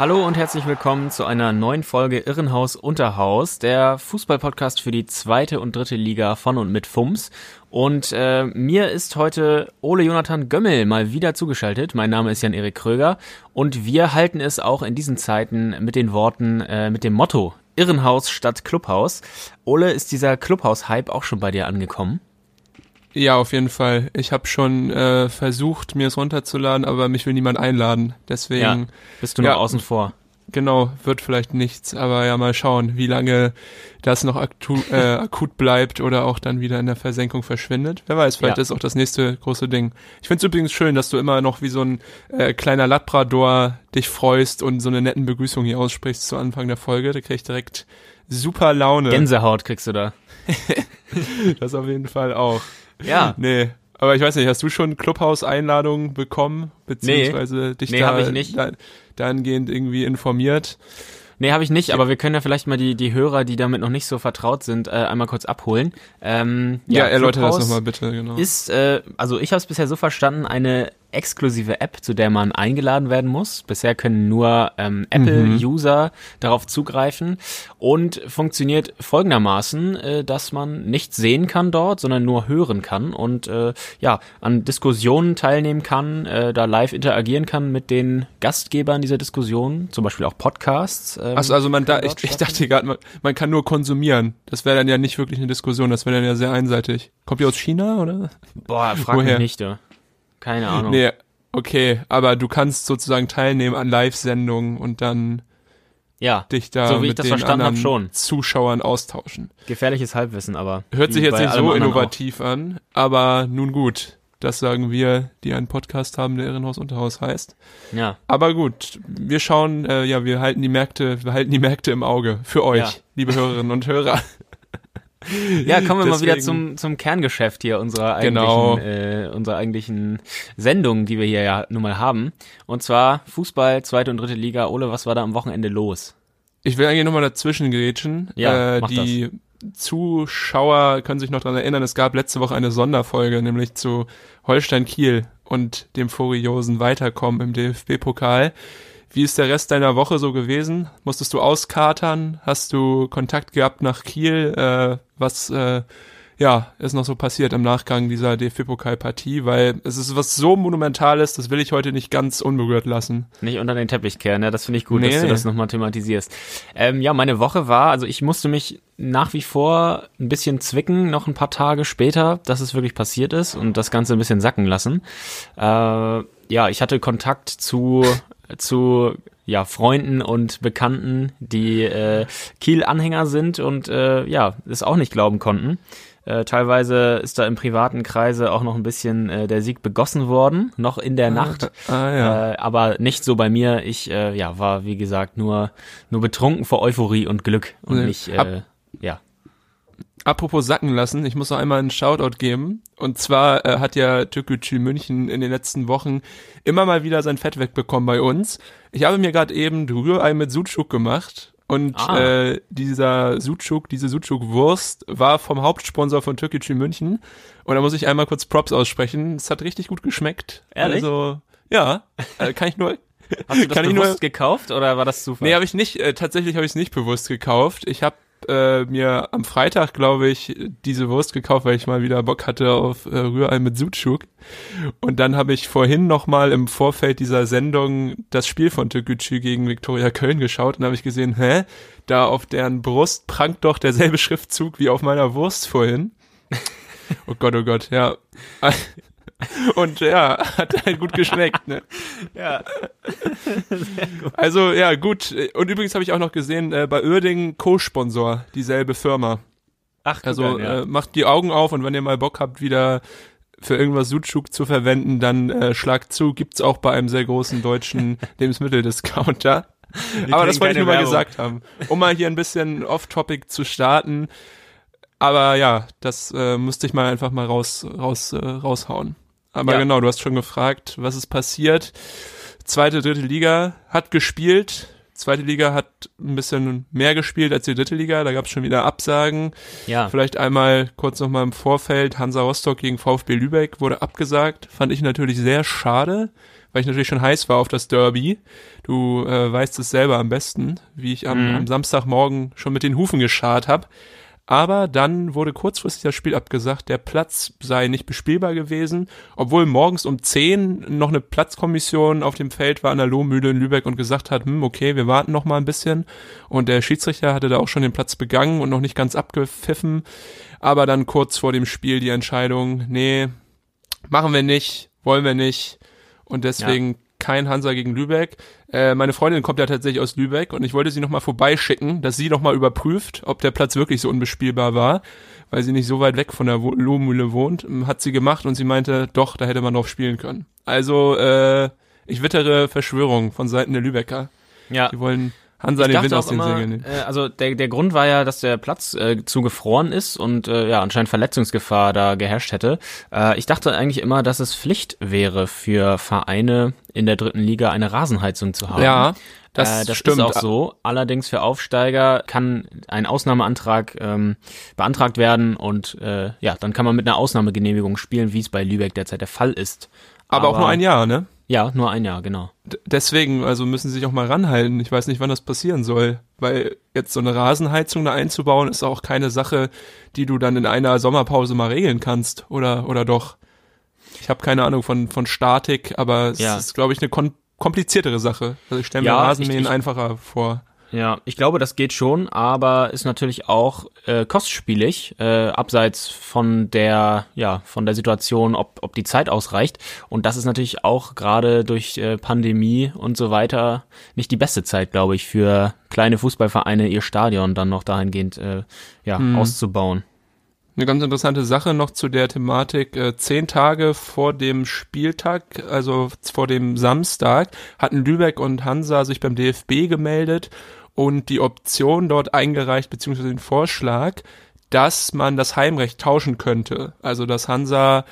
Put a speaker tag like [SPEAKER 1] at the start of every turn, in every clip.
[SPEAKER 1] Hallo und herzlich willkommen zu einer neuen Folge Irrenhaus Unterhaus, der Fußballpodcast für die zweite und dritte Liga von und mit FUMS. Und äh, mir ist heute Ole Jonathan Gömmel mal wieder zugeschaltet. Mein Name ist Jan-Erik Kröger und wir halten es auch in diesen Zeiten mit den Worten, äh, mit dem Motto Irrenhaus statt Clubhaus. Ole, ist dieser Clubhaus-Hype auch schon bei dir angekommen?
[SPEAKER 2] Ja, auf jeden Fall. Ich habe schon äh, versucht, mir es runterzuladen, aber mich will niemand einladen. Deswegen.
[SPEAKER 1] Ja, bist du noch
[SPEAKER 2] ja,
[SPEAKER 1] außen vor.
[SPEAKER 2] Genau, wird vielleicht nichts, aber ja, mal schauen, wie lange das noch äh, akut bleibt oder auch dann wieder in der Versenkung verschwindet. Wer weiß, vielleicht
[SPEAKER 1] Ja.
[SPEAKER 2] ist auch das nächste große Ding. Ich finde es übrigens schön, dass du immer noch wie so ein äh, kleiner Labrador dich freust und so eine netten Begrüßung hier aussprichst zu Anfang der Folge. Da krieg ich direkt super Laune.
[SPEAKER 1] Gänsehaut kriegst du da.
[SPEAKER 2] Das auf jeden Fall auch.
[SPEAKER 1] Ja.
[SPEAKER 2] Nee, aber ich weiß nicht, hast du schon Clubhouse-Einladungen bekommen, beziehungsweise dich
[SPEAKER 1] Nee,
[SPEAKER 2] da,
[SPEAKER 1] ich nicht.
[SPEAKER 2] da dahingehend irgendwie informiert?
[SPEAKER 1] Nee, habe ich nicht, aber wir können ja vielleicht mal die, die Hörer, die damit noch nicht so vertraut sind, äh, einmal kurz abholen. Ähm,
[SPEAKER 2] Ja, erläutere das nochmal bitte, genau.
[SPEAKER 1] Ist, äh, also ich habe es bisher so verstanden, eine exklusive App, zu der man eingeladen werden muss. Bisher können nur ähm, Apple-User darauf zugreifen und funktioniert folgendermaßen, äh, dass man nicht sehen kann dort, sondern nur hören kann und äh, ja an Diskussionen teilnehmen kann, äh, da live interagieren kann mit den Gastgebern dieser Diskussionen, zum Beispiel auch Podcasts. Ähm,
[SPEAKER 2] Achso, also man da, ich, ich dachte gerade, man, man kann nur konsumieren. Das wäre dann ja nicht wirklich eine Diskussion, das wäre dann ja sehr einseitig. Kommt ihr aus China oder?
[SPEAKER 1] Boah, frag
[SPEAKER 2] Woher?
[SPEAKER 1] mich nicht, du. Keine Ahnung.
[SPEAKER 2] Nee, okay, aber du kannst sozusagen teilnehmen an Live-Sendungen und dann
[SPEAKER 1] Ja,
[SPEAKER 2] dich da
[SPEAKER 1] so wie ich
[SPEAKER 2] mit
[SPEAKER 1] das
[SPEAKER 2] den
[SPEAKER 1] verstanden habe, schon.
[SPEAKER 2] Zuschauern austauschen.
[SPEAKER 1] Gefährliches Halbwissen, aber.
[SPEAKER 2] Hört sich jetzt nicht so innovativ an, aber nun gut. Das sagen wir, die einen Podcast haben, der Irrenhaus Unterhaus heißt.
[SPEAKER 1] Auch. Ja.
[SPEAKER 2] Aber gut, wir schauen, äh, ja, wir halten die Märkte, wir halten die Märkte im Auge für euch,
[SPEAKER 1] Ja.
[SPEAKER 2] liebe Hörerinnen und Hörer.
[SPEAKER 1] Ja, kommen wir mal wieder
[SPEAKER 2] Deswegen-
[SPEAKER 1] zum, zum Kerngeschäft hier unserer eigentlichen,
[SPEAKER 2] Genau.
[SPEAKER 1] äh, unserer eigentlichen Sendung, die wir hier ja nun mal haben. Und zwar Fußball, zweite und dritte Liga. Ole, was war da am Wochenende los?
[SPEAKER 2] Ich will eigentlich nochmal dazwischen grätschen.
[SPEAKER 1] Ja,
[SPEAKER 2] äh, die Zuschauer können sich noch dran erinnern, es gab letzte Woche eine Sonderfolge, nämlich zu Holstein Kiel und dem furiosen Weiterkommen im DFB-Pokal. Wie ist der Rest deiner Woche so gewesen? Musstest du auskatern? Hast du Kontakt gehabt nach Kiel? Äh, was äh, ja, ist noch so passiert im Nachgang dieser DFB-Pokalpartie? Weil es ist was so Monumentales, das will ich heute nicht ganz unberührt lassen.
[SPEAKER 1] Nicht unter den Teppich kehren, ja, das finde ich gut,
[SPEAKER 2] Nee,
[SPEAKER 1] dass du das nochmal thematisierst. Ähm, ja, meine Woche war, also ich musste mich nach wie vor ein bisschen zwicken, noch ein paar Tage später, dass es wirklich passiert ist und das Ganze ein bisschen sacken lassen. Äh, ja, ich hatte Kontakt zu, zu ja, Freunden und Bekannten, die äh, Kiel-Anhänger sind und äh, ja, es auch nicht glauben konnten. Äh, teilweise ist da im privaten Kreise auch noch ein bisschen äh, der Sieg begossen worden, noch in der Nacht.
[SPEAKER 2] Ah ja.
[SPEAKER 1] Äh, aber nicht so bei mir. Ich äh, ja, war, wie gesagt, nur, nur betrunken vor Euphorie und Glück und
[SPEAKER 2] Nee.
[SPEAKER 1] nicht, äh,
[SPEAKER 2] Ab-
[SPEAKER 1] ja.
[SPEAKER 2] Apropos sacken lassen, ich muss noch einmal einen Shoutout geben. Und zwar äh, hat ja Türkgücü München in den letzten Wochen immer mal wieder sein Fett wegbekommen bei uns. Ich habe mir gerade eben Rührei mit Sucuk gemacht. Und
[SPEAKER 1] Ah.
[SPEAKER 2] äh, dieser Sucuk, diese Sucuk-Wurst war vom Hauptsponsor von Türkgücü München. Und da muss ich einmal kurz Props aussprechen. Es hat richtig gut geschmeckt.
[SPEAKER 1] Ehrlich?
[SPEAKER 2] Also, ja, äh, kann ich nur...
[SPEAKER 1] Hast du das
[SPEAKER 2] Kann ich
[SPEAKER 1] bewusst
[SPEAKER 2] nur-
[SPEAKER 1] gekauft oder war das Zufall?
[SPEAKER 2] Nee, habe ich nicht. Äh, tatsächlich habe ich es nicht bewusst gekauft. Ich habe äh, mir am Freitag, glaube ich, diese Wurst gekauft, weil ich mal wieder Bock hatte auf äh, Rührei mit Sucuk. Und dann habe ich vorhin noch mal im Vorfeld dieser Sendung das Spiel von Türkgücü gegen Viktoria Köln geschaut und habe ich gesehen, hä, da auf deren Brust prangt doch derselbe Schriftzug wie auf meiner Wurst vorhin. Oh Gott, oh Gott, ja. Und ja, hat halt gut geschmeckt, ne?
[SPEAKER 1] ja.
[SPEAKER 2] Also ja, gut. Und übrigens habe ich auch noch gesehen, äh, bei Uerdingen Co-Sponsor, dieselbe Firma.
[SPEAKER 1] Ach,
[SPEAKER 2] Also
[SPEAKER 1] an, ja.
[SPEAKER 2] äh, macht die Augen auf und wenn ihr mal Bock habt, wieder für irgendwas Sucuk zu verwenden, dann äh, schlagt zu. Gibt's auch bei einem sehr großen deutschen Lebensmitteldiscounter. Aber das wollte ich nur mal
[SPEAKER 1] Werbung.
[SPEAKER 2] gesagt haben. Um mal hier ein bisschen off-topic zu starten. Aber ja, das äh, müsste ich mal einfach mal raus, raus, äh, raushauen. Aber
[SPEAKER 1] Ja.
[SPEAKER 2] genau, du hast schon gefragt, was ist passiert. Zweite, dritte Liga hat gespielt. Zweite Liga hat ein bisschen mehr gespielt als die dritte Liga. Da gab es schon wieder Absagen.
[SPEAKER 1] Ja,
[SPEAKER 2] Vielleicht einmal kurz nochmal im Vorfeld. Hansa Rostock gegen VfB Lübeck wurde abgesagt. Fand ich natürlich sehr schade, weil ich natürlich schon heiß war auf das Derby. Du äh, weißt es selber am besten, wie ich am,
[SPEAKER 1] Mhm.
[SPEAKER 2] am Samstagmorgen schon mit den Hufen geschart habe. Aber dann wurde kurzfristig das Spiel abgesagt, der Platz sei nicht bespielbar gewesen, obwohl morgens um 10 noch eine Platzkommission auf dem Feld war an der Lohmühle in Lübeck und gesagt hat, hm, okay, wir warten noch mal ein bisschen. Und der Schiedsrichter hatte da auch schon den Platz begangen und noch nicht ganz abgepfiffen. Aber dann kurz vor dem Spiel die Entscheidung, nee, machen wir nicht, wollen wir nicht. Und deswegen kein Hansa gegen Lübeck. Äh, meine Freundin kommt ja tatsächlich aus Lübeck und ich wollte sie nochmal vorbeischicken, dass sie nochmal überprüft, ob der Platz wirklich so unbespielbar war, weil sie nicht so weit weg von der Wo- Lohmühle wohnt. Ähm, Hat sie gemacht und sie meinte, doch, da hätte man drauf spielen können. Also, äh, ich wittere Verschwörung von Seiten der Lübecker.
[SPEAKER 1] ja.
[SPEAKER 2] Die wollen Hansa
[SPEAKER 1] Ich
[SPEAKER 2] den Wind aus den
[SPEAKER 1] immer,
[SPEAKER 2] Segeln
[SPEAKER 1] äh, also der, der Grund war ja, dass der Platz äh, zugefroren ist und äh, ja anscheinend Verletzungsgefahr da geherrscht hätte. Äh, ich dachte eigentlich immer, dass es Pflicht wäre für Vereine in der dritten Liga eine Rasenheizung zu haben.
[SPEAKER 2] Ja, das,
[SPEAKER 1] äh, das
[SPEAKER 2] stimmt.
[SPEAKER 1] ist auch so. Allerdings für Aufsteiger kann ein Ausnahmeantrag ähm, beantragt werden und äh, ja, dann kann man mit einer Ausnahmegenehmigung spielen, wie es bei Lübeck derzeit der Fall ist.
[SPEAKER 2] Aber, auch nur ein Jahr, ne?
[SPEAKER 1] Ja, nur ein Jahr, genau.
[SPEAKER 2] D- deswegen, also müssen sie sich auch mal ranhalten. Ich weiß nicht, wann das passieren soll, weil jetzt so eine Rasenheizung da einzubauen ist auch keine Sache, die du dann in einer Sommerpause mal regeln kannst, oder oder doch? Ich habe keine Ahnung von von Statik, aber es
[SPEAKER 1] Ja.
[SPEAKER 2] ist, glaube ich, eine kompliziertere Sache. Also ich stelle mir
[SPEAKER 1] Ja,
[SPEAKER 2] Rasenmähen
[SPEAKER 1] ich- ich-
[SPEAKER 2] einfacher vor.
[SPEAKER 1] Ja, ich glaube, das geht schon, aber ist natürlich auch äh, kostspielig, äh, abseits von der, ja, von der Situation, ob, ob die Zeit ausreicht. Und das ist natürlich auch gerade durch äh, Pandemie und so weiter nicht die beste Zeit, glaube ich, für kleine Fußballvereine ihr Stadion dann noch dahingehend äh, ja, auszubauen.
[SPEAKER 2] Eine ganz interessante Sache noch zu der Thematik. Äh, zehn Tage vor dem Spieltag, also vor dem Samstag, hatten Lübeck und Hansa sich beim DFB gemeldet und die Option dort eingereicht, beziehungsweise den Vorschlag, dass man das Heimrecht tauschen könnte. Also dass Hansa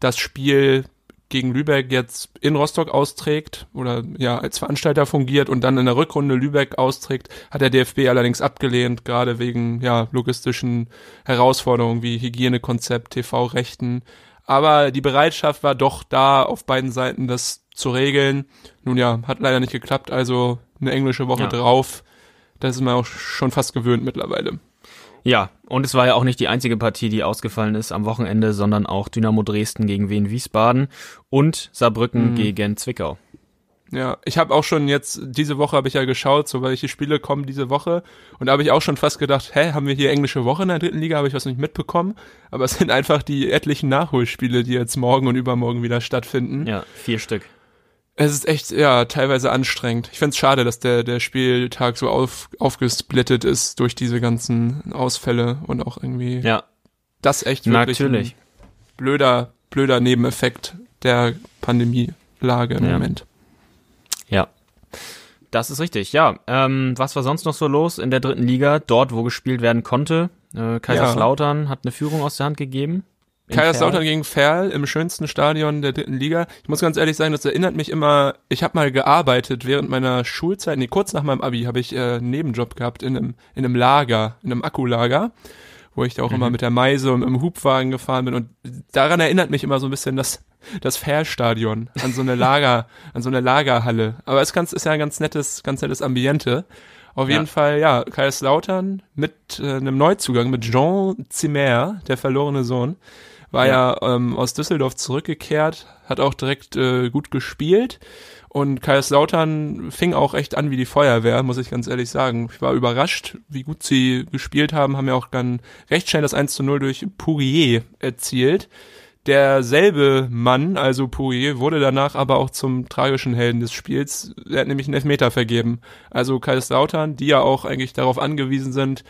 [SPEAKER 2] das Spiel gegen Lübeck jetzt in Rostock austrägt oder ja als Veranstalter fungiert und dann in der Rückrunde Lübeck austrägt, hat der DFB allerdings abgelehnt, gerade wegen ja logistischen Herausforderungen wie Hygienekonzept, TV-Rechten. Aber die Bereitschaft war doch da, auf beiden Seiten das zu regeln. Nun ja, hat leider nicht geklappt, also eine englische Woche
[SPEAKER 1] Ja.
[SPEAKER 2] drauf. Das ist man auch schon fast gewöhnt mittlerweile.
[SPEAKER 1] Ja, und es war ja auch nicht die einzige Partie, die ausgefallen ist am Wochenende, sondern auch Dynamo Dresden gegen Wien Wiesbaden und Saarbrücken gegen Zwickau.
[SPEAKER 2] Ja, ich habe auch schon jetzt, diese Woche habe ich ja geschaut, so welche Spiele kommen diese Woche. Und da habe ich auch schon fast gedacht, hä, haben wir hier englische Woche in der dritten Liga? Habe ich was nicht mitbekommen? Aber es sind einfach die etlichen Nachholspiele, die jetzt morgen und übermorgen wieder stattfinden.
[SPEAKER 1] Ja, vier Stück.
[SPEAKER 2] Es ist echt, ja, teilweise anstrengend. Ich find's schade, dass der, der Spieltag so auf, aufgesplittet ist durch diese ganzen Ausfälle und auch irgendwie
[SPEAKER 1] Ja,
[SPEAKER 2] das echt wirklich
[SPEAKER 1] natürlich.
[SPEAKER 2] ein blöder, blöder Nebeneffekt der Pandemielage im
[SPEAKER 1] Ja.
[SPEAKER 2] Moment.
[SPEAKER 1] Ja. Das ist richtig, ja. Ähm, was war sonst noch so los in der dritten Liga? Dort, wo gespielt werden konnte. Äh, Kaiserslautern hat eine Führung aus der Hand gegeben.
[SPEAKER 2] Kaiserslautern gegen Ferl im schönsten Stadion der dritten Liga. Ich muss ganz ehrlich sagen, das erinnert mich immer, ich habe mal gearbeitet während meiner Schulzeit, nee, kurz nach meinem Abi habe ich äh, einen Nebenjob gehabt in einem, in einem Lager, in einem Akkulager, wo ich da auch immer mit der Meise und im Hubwagen gefahren bin und daran erinnert mich immer so ein bisschen das, das Ferl-Stadion, an so eine Lager, an so eine Lagerhalle. Aber es ist, ganz, ist ja ein ganz nettes, ganz nettes Ambiente. Auf
[SPEAKER 1] Ja.
[SPEAKER 2] jeden Fall, ja, Kaiserslautern mit äh, einem Neuzugang, mit Jean Zimmer, der verlorene Sohn, war ja, ähm, aus Düsseldorf zurückgekehrt, hat auch direkt äh, gut gespielt und Kaiserslautern fing auch echt an wie die Feuerwehr, muss ich ganz ehrlich sagen. Ich war überrascht, wie gut sie gespielt haben, haben ja auch dann recht schnell das 1 zu 0 durch Pourier erzielt. Derselbe Mann, also Pourier, wurde danach aber auch zum tragischen Helden des Spiels. Er hat nämlich einen Elfmeter vergeben. Also Kaiserslautern, die ja auch eigentlich darauf angewiesen sind,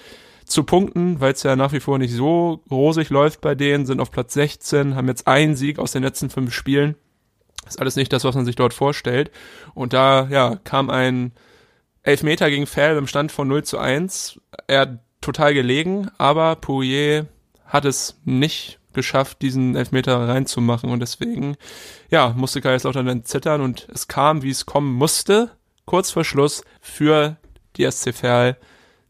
[SPEAKER 2] zu punkten, weil es ja nach wie vor nicht so rosig läuft bei denen, sind auf Platz 16, haben jetzt einen Sieg aus den letzten fünf Spielen. Ist alles nicht das, was man sich dort vorstellt. Und da, ja, kam ein Elfmeter gegen Ferl im Stand von 0 zu 1. Er hat total gelegen, aber Poirier hat es nicht geschafft, diesen Elfmeter reinzumachen und deswegen, ja, musste Kaiserslautern dann zittern und es kam, wie es kommen musste, kurz vor Schluss für die SC Verl.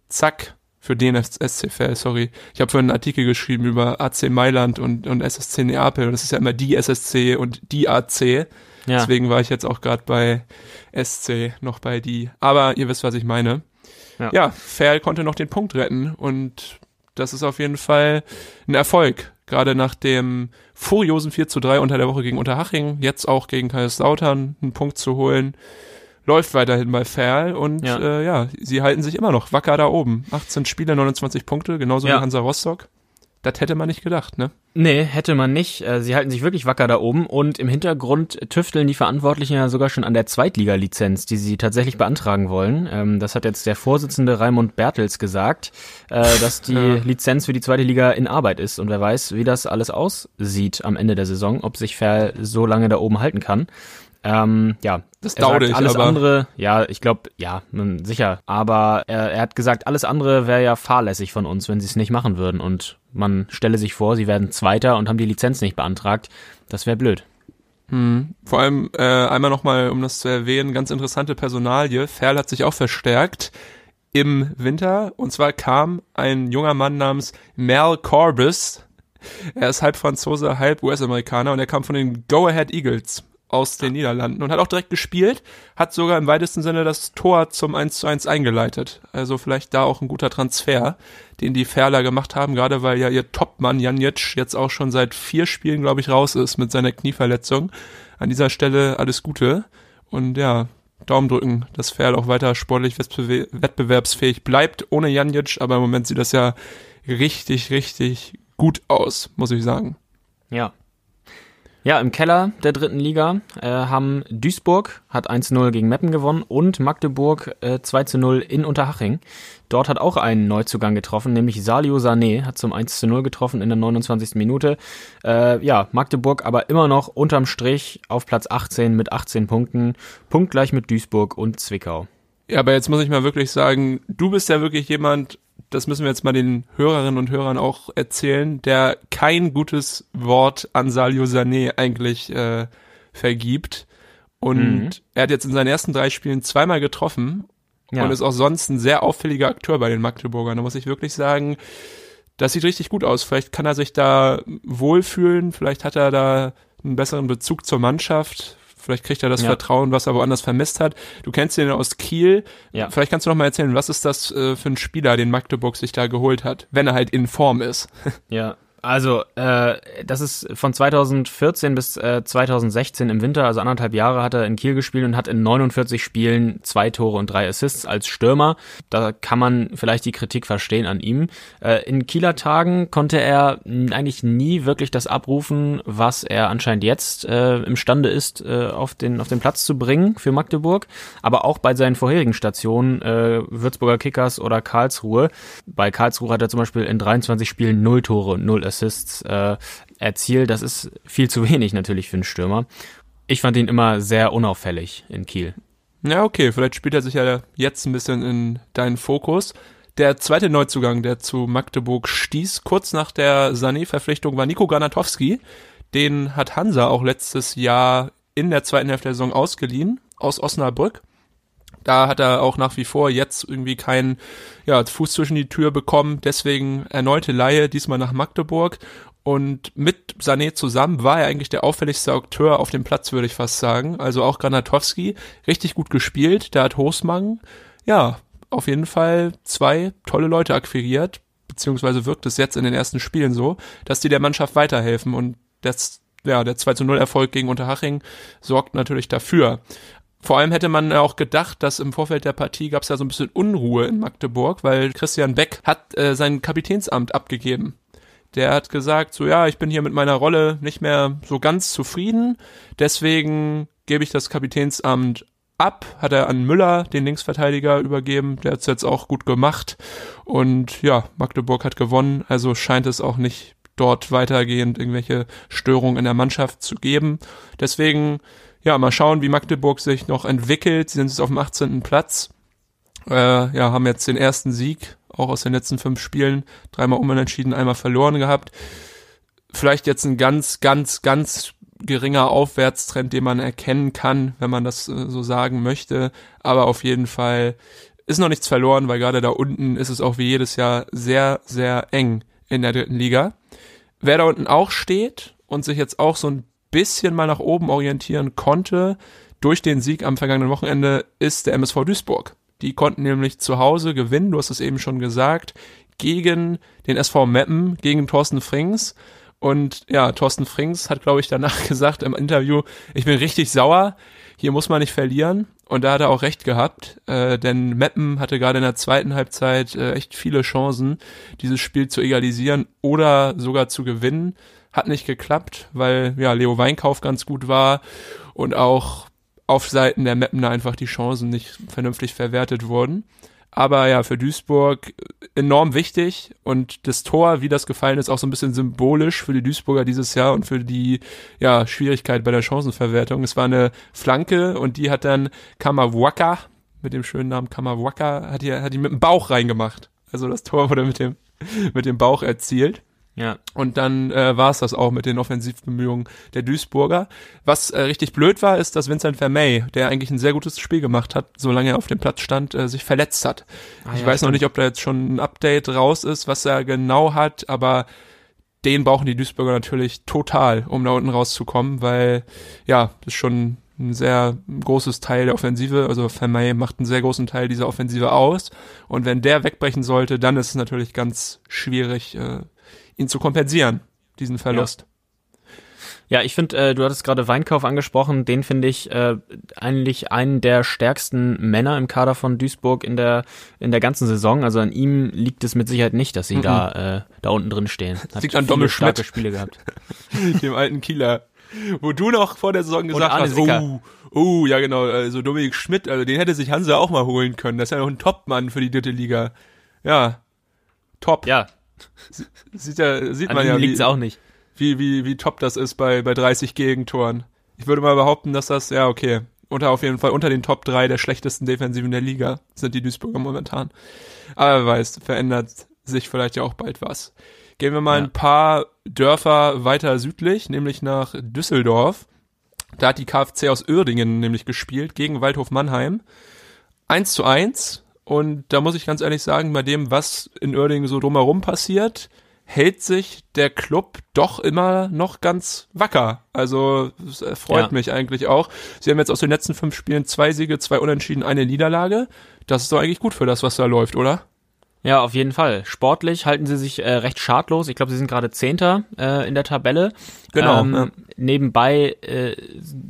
[SPEAKER 2] Zack, für den SC Verl, sorry. Ich habe vorhin einen Artikel geschrieben über AC Mailand und, und SSC Neapel und das ist ja immer die SSC und die AC. Ja. Deswegen war ich jetzt auch gerade bei SC, noch bei die. Aber ihr wisst, was ich meine. Ja, ja Ferl konnte noch den Punkt retten und das ist auf jeden Fall ein Erfolg. Gerade nach dem furiosen 4 zu 3 unter der Woche gegen Unterhaching, jetzt auch gegen Kaiserslautern einen Punkt zu holen. Läuft weiterhin bei Ferl und ja. Äh, ja, sie halten sich immer noch wacker da oben. 18 Spiele, 29 Punkte, genauso ja. wie Hansa Rostock. Das hätte man nicht gedacht, ne?
[SPEAKER 1] Nee, hätte man nicht. Äh, sie halten sich wirklich wacker da oben und im Hintergrund tüfteln die Verantwortlichen ja sogar schon an der Zweitliga-Lizenz, die sie tatsächlich beantragen wollen. Ähm, das hat jetzt der Vorsitzende Raimund Bertels gesagt, äh, dass die ja. Lizenz für die zweite Liga in Arbeit ist und wer weiß, wie das alles aussieht am Ende der Saison, ob sich Ferl so lange da oben halten kann. Ähm, ja,
[SPEAKER 2] das dauert ich,
[SPEAKER 1] alles
[SPEAKER 2] aber
[SPEAKER 1] andere, ja, ich glaube, ja, sicher. Aber er, er hat gesagt, alles andere wäre ja fahrlässig von uns, wenn sie es nicht machen würden. Und man stelle sich vor, sie werden Zweiter und haben die Lizenz nicht beantragt. Das wäre blöd.
[SPEAKER 2] Hm. Vor allem äh, einmal nochmal, um das zu erwähnen, ganz interessante Personalie. Ferl hat sich auch verstärkt im Winter. Und zwar kam ein junger Mann namens Mel Corbis. Er ist halb Franzose, halb US-Amerikaner und er kam von den Go Ahead Eagles aus den Niederlanden und hat auch direkt gespielt, hat sogar im weitesten Sinne das Tor zum 1 zu 1 eingeleitet. Also vielleicht da auch ein guter Transfer, den die Ferler gemacht haben, gerade weil ja ihr Topmann Janic jetzt auch schon seit vier Spielen, glaube ich, raus ist mit seiner Knieverletzung. An dieser Stelle alles Gute und ja, Daumen drücken, dass Ferl auch weiter sportlich wettbewerbsfähig bleibt, ohne Janic, aber im Moment sieht das ja richtig, richtig gut aus, muss ich sagen.
[SPEAKER 1] Ja, ja, im Keller der dritten Liga äh, haben Duisburg hat 1-0 gegen Meppen gewonnen und Magdeburg äh, 2-0 in Unterhaching. Dort hat auch ein Neuzugang getroffen, nämlich Salio Sané hat zum 1-0 getroffen in der 29. Minute. Äh, ja, Magdeburg aber immer noch unterm Strich auf Platz 18 mit 18 Punkten, punktgleich mit Duisburg und Zwickau.
[SPEAKER 2] Ja, aber jetzt muss ich mal wirklich sagen, du bist ja wirklich jemand, das müssen wir jetzt mal den Hörerinnen und Hörern auch erzählen, der kein gutes Wort an Salio Sané eigentlich äh, vergibt. Und mhm. er hat jetzt in seinen ersten drei Spielen zweimal getroffen ja. und ist auch sonst ein sehr auffälliger Akteur bei den Magdeburgern. Da muss ich wirklich sagen, das sieht richtig gut aus. Vielleicht kann er sich da wohlfühlen, vielleicht hat er da einen besseren Bezug zur Mannschaft. Vielleicht kriegt er das ja. Vertrauen, was er woanders vermisst hat. Du kennst ihn aus Kiel. Ja. Vielleicht kannst du noch mal erzählen, was ist das äh, für ein Spieler, den Magdeburg sich da geholt hat, wenn er halt in Form ist?
[SPEAKER 1] Ja, also, äh, das ist von 2014 bis äh, 2016 im Winter, also anderthalb Jahre hat er in Kiel gespielt und hat in 49 Spielen zwei Tore und drei Assists als Stürmer. Da kann man vielleicht die Kritik verstehen an ihm. Äh, in Kieler Tagen konnte er eigentlich nie wirklich das abrufen, was er anscheinend jetzt äh, imstande ist, äh, auf, den, auf den Platz zu bringen für Magdeburg. Aber auch bei seinen vorherigen Stationen, äh, Würzburger Kickers oder Karlsruhe. Bei Karlsruhe hat er zum Beispiel in 23 Spielen null Tore und null Assists äh, erzielt. Das ist viel zu wenig natürlich für einen Stürmer. Ich fand ihn immer sehr unauffällig in Kiel.
[SPEAKER 2] Ja, okay, vielleicht spielt er sich ja jetzt ein bisschen in deinen Fokus. Der zweite Neuzugang, der zu Magdeburg stieß, kurz nach der Sané-Verpflichtung, war Nico Granatowski. Den hat Hansa auch letztes Jahr in der zweiten Hälfte der Saison ausgeliehen aus Osnabrück. Da hat er auch nach wie vor jetzt irgendwie keinen ja, Fuß zwischen die Tür bekommen. Deswegen erneute Laie, diesmal nach Magdeburg. Und mit Sané zusammen war er eigentlich der auffälligste Akteur auf dem Platz, würde ich fast sagen. Also auch Granatowski, richtig gut gespielt. Der hat Hosmang, ja, auf jeden Fall zwei tolle Leute akquiriert. Beziehungsweise wirkt es jetzt in den ersten Spielen so, dass die der Mannschaft weiterhelfen. Und das ja, der 2 zu 0 Erfolg gegen Unterhaching sorgt natürlich dafür. Vor allem hätte man auch gedacht, dass im Vorfeld der Partie gab es ja so ein bisschen Unruhe in Magdeburg, weil Christian Beck hat äh, sein Kapitänsamt abgegeben. Der hat gesagt, so ja, ich bin hier mit meiner Rolle nicht mehr so ganz zufrieden, deswegen gebe ich das Kapitänsamt ab, hat er an Müller, den Linksverteidiger, übergeben. Der hat es jetzt auch gut gemacht. Und ja, Magdeburg hat gewonnen, also scheint es auch nicht dort weitergehend irgendwelche Störungen in der Mannschaft zu geben. Deswegen ja, mal schauen, wie Magdeburg sich noch entwickelt. Sie sind jetzt auf dem 18. Platz. Äh, ja, haben jetzt den ersten Sieg, auch aus den letzten fünf Spielen, dreimal unentschieden, einmal verloren gehabt. Vielleicht jetzt ein ganz, ganz, ganz geringer Aufwärtstrend, den man erkennen kann, wenn man das äh, so sagen möchte. Aber auf jeden Fall ist noch nichts verloren, weil gerade da unten ist es auch wie jedes Jahr sehr, sehr eng in der dritten Liga. Wer da unten auch steht und sich jetzt auch so ein bisschen mal nach oben orientieren konnte durch den Sieg am vergangenen Wochenende, ist der MSV Duisburg. Die konnten nämlich zu Hause gewinnen, du hast es eben schon gesagt, gegen den SV Meppen, gegen Thorsten Frings. Und ja, Thorsten Frings hat, glaube ich, danach gesagt im Interview, ich bin richtig sauer, hier muss man nicht verlieren. Und da hat er auch recht gehabt, äh, denn Meppen hatte gerade in der zweiten Halbzeit äh, echt viele Chancen, dieses Spiel zu egalisieren oder sogar zu gewinnen. Hat nicht geklappt, weil ja Leo Weinkauf ganz gut war und auch auf Seiten der Mappener einfach die Chancen nicht vernünftig verwertet wurden. Aber ja, für Duisburg enorm wichtig und das Tor, wie das gefallen ist, auch so ein bisschen symbolisch für die Duisburger dieses Jahr und für die ja, Schwierigkeit bei der Chancenverwertung. Es war eine Flanke und die hat dann Kamawaka, mit dem schönen Namen Kamawaka, hat die, hat die mit dem Bauch reingemacht. Also das Tor wurde mit dem, mit dem Bauch erzielt.
[SPEAKER 1] Ja.
[SPEAKER 2] Und dann äh, war es das auch mit den Offensivbemühungen der Duisburger. Was äh, richtig blöd war, ist, dass Vincent Vermey, der eigentlich ein sehr gutes Spiel gemacht hat, solange er auf dem Platz stand, äh, sich verletzt hat.
[SPEAKER 1] Ah,
[SPEAKER 2] ich
[SPEAKER 1] ja,
[SPEAKER 2] weiß noch
[SPEAKER 1] stimmt.
[SPEAKER 2] nicht, ob da jetzt schon ein Update raus ist, was er genau hat, aber den brauchen die Duisburger natürlich total, um da unten rauszukommen, weil ja, das ist schon ein sehr großes Teil der Offensive, also Vermey macht einen sehr großen Teil dieser Offensive aus und wenn der wegbrechen sollte, dann ist es natürlich ganz schwierig, äh, ihn zu kompensieren, diesen Verlust.
[SPEAKER 1] Ja, ich finde, äh, du hattest gerade Weinkauf angesprochen, den finde ich äh, eigentlich einen der stärksten Männer im Kader von Duisburg in der in der ganzen Saison. Also an ihm liegt es mit Sicherheit nicht, dass sie
[SPEAKER 2] Mhm.
[SPEAKER 1] da äh, da unten drin stehen. Hat
[SPEAKER 2] liegt an Dommel
[SPEAKER 1] starke. Spiele gehabt.
[SPEAKER 2] dem alten Kieler. Wo du noch vor der Saison gesagt hast, oh, oh, ja genau, also Dominik Schmidt, also den hätte sich Hansa auch mal holen können. Das ist ja noch ein Topmann für die dritte Liga. Ja, top.
[SPEAKER 1] Ja,
[SPEAKER 2] Sieht, ja, sieht
[SPEAKER 1] an
[SPEAKER 2] man ja, wie,
[SPEAKER 1] auch nicht.
[SPEAKER 2] wie, wie, wie top das ist bei, bei 30 Gegentoren. Ich würde mal behaupten, dass das, ja, okay, unter auf jeden Fall unter den Top 3 der schlechtesten Defensiven der Liga sind die Duisburger momentan. Aber wer weiß, verändert sich vielleicht ja auch bald was. Gehen wir mal
[SPEAKER 1] Ja.
[SPEAKER 2] ein paar Dörfer weiter südlich, nämlich nach Düsseldorf. Da hat die KfC aus Uerdingen nämlich gespielt gegen Waldhof Mannheim. 1 zu 1. Und da muss ich ganz ehrlich sagen, bei dem, was in Uerdingen so drumherum passiert, hält sich der Club doch immer noch ganz wacker. Also es freut
[SPEAKER 1] Ja.
[SPEAKER 2] mich eigentlich auch. Sie haben jetzt aus den letzten fünf Spielen zwei Siege, zwei Unentschieden, eine Niederlage. Das ist doch eigentlich gut für das, was da läuft, oder?
[SPEAKER 1] Ja, auf jeden Fall. Sportlich halten sie sich äh, recht schadlos. Ich glaube, sie sind gerade Zehnter äh, in der Tabelle.
[SPEAKER 2] Genau,
[SPEAKER 1] Ähm,
[SPEAKER 2] ja.
[SPEAKER 1] Nebenbei äh,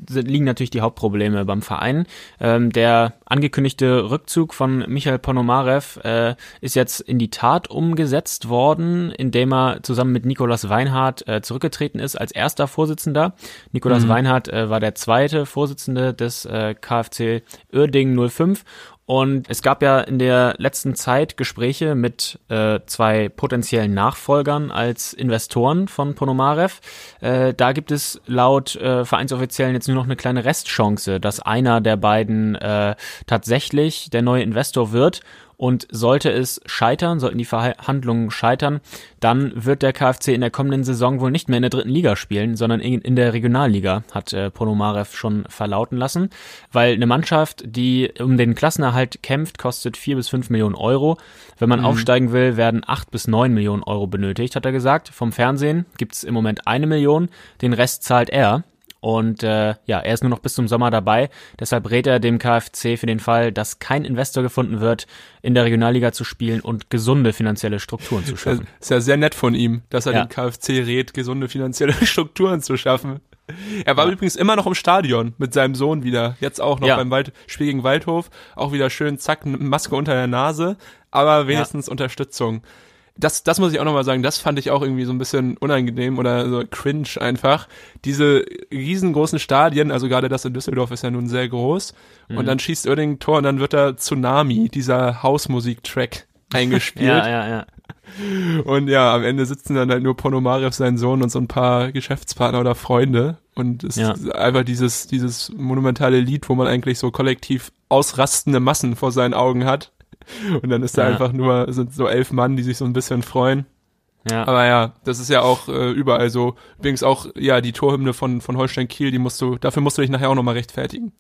[SPEAKER 1] sind, liegen natürlich die Hauptprobleme beim Verein. Ähm, der angekündigte Rückzug von Michael Ponomarev äh, ist jetzt in die Tat umgesetzt worden, indem er zusammen mit Nikolas Weinhardt äh, zurückgetreten ist als erster Vorsitzender. Nikolas
[SPEAKER 2] Mhm.
[SPEAKER 1] Weinhardt äh, war der zweite Vorsitzende des äh, KfC Uerdingen 05 und es gab ja in der letzten Zeit Gespräche mit äh, zwei potenziellen Nachfolgern als Investoren von Ponomarev. Äh, da gibt es laut äh, Vereinsoffiziellen jetzt nur noch eine kleine Restchance, dass einer der beiden äh, tatsächlich der neue Investor wird. Und sollte es scheitern, sollten die Verhandlungen scheitern, dann wird der KfC in der kommenden Saison wohl nicht mehr in der dritten Liga spielen, sondern in, in der Regionalliga, hat äh, Ponomarev schon verlauten lassen. Weil eine Mannschaft, die um den Klassenerhalt kämpft, kostet vier bis fünf Millionen Euro. Wenn man aufsteigen will, werden acht bis neun Millionen Euro benötigt, hat er gesagt. Vom Fernsehen gibt's im Moment eine Million, den Rest zahlt er. Und äh, ja, er ist nur noch bis zum Sommer dabei. Deshalb rät er dem KfC für den Fall, dass kein Investor gefunden wird, in der Regionalliga zu spielen und gesunde finanzielle Strukturen zu
[SPEAKER 2] Das
[SPEAKER 1] schaffen.
[SPEAKER 2] ist ja sehr nett von ihm, dass er
[SPEAKER 1] Ja.
[SPEAKER 2] dem KfC rät, gesunde finanzielle Strukturen zu schaffen. Er war übrigens immer noch im Stadion mit seinem Sohn wieder. Jetzt auch noch
[SPEAKER 1] Ja.
[SPEAKER 2] beim Wald Spiel gegen Waldhof. Auch wieder schön, zack, Maske unter der Nase. Aber wenigstens Unterstützung. Das, das muss ich auch nochmal sagen, das fand ich auch irgendwie so ein bisschen unangenehm oder so cringe einfach. Diese riesengroßen Stadien, also gerade das in Düsseldorf ist ja nun sehr groß.
[SPEAKER 1] Mhm.
[SPEAKER 2] Und dann schießt Oerding ein Tor und dann wird da Tsunami, dieser Hausmusik-Track eingespielt.
[SPEAKER 1] Ja, ja, ja.
[SPEAKER 2] Und ja, am Ende sitzen dann halt nur Ponomarev, sein Sohn und so ein paar Geschäftspartner oder Freunde. Und es
[SPEAKER 1] Ja.
[SPEAKER 2] ist einfach dieses, dieses monumentale Lied, wo man eigentlich so kollektiv ausrastende Massen vor seinen Augen hat. Und dann ist da
[SPEAKER 1] Ja.
[SPEAKER 2] einfach nur, sind so elf Mann, die sich so ein bisschen freuen.
[SPEAKER 1] Ja.
[SPEAKER 2] Aber ja, das ist ja auch äh, überall so. Übrigens auch, ja, die Torhymne von, von Holstein Kiel, die musst du, dafür musst du dich nachher auch nochmal rechtfertigen.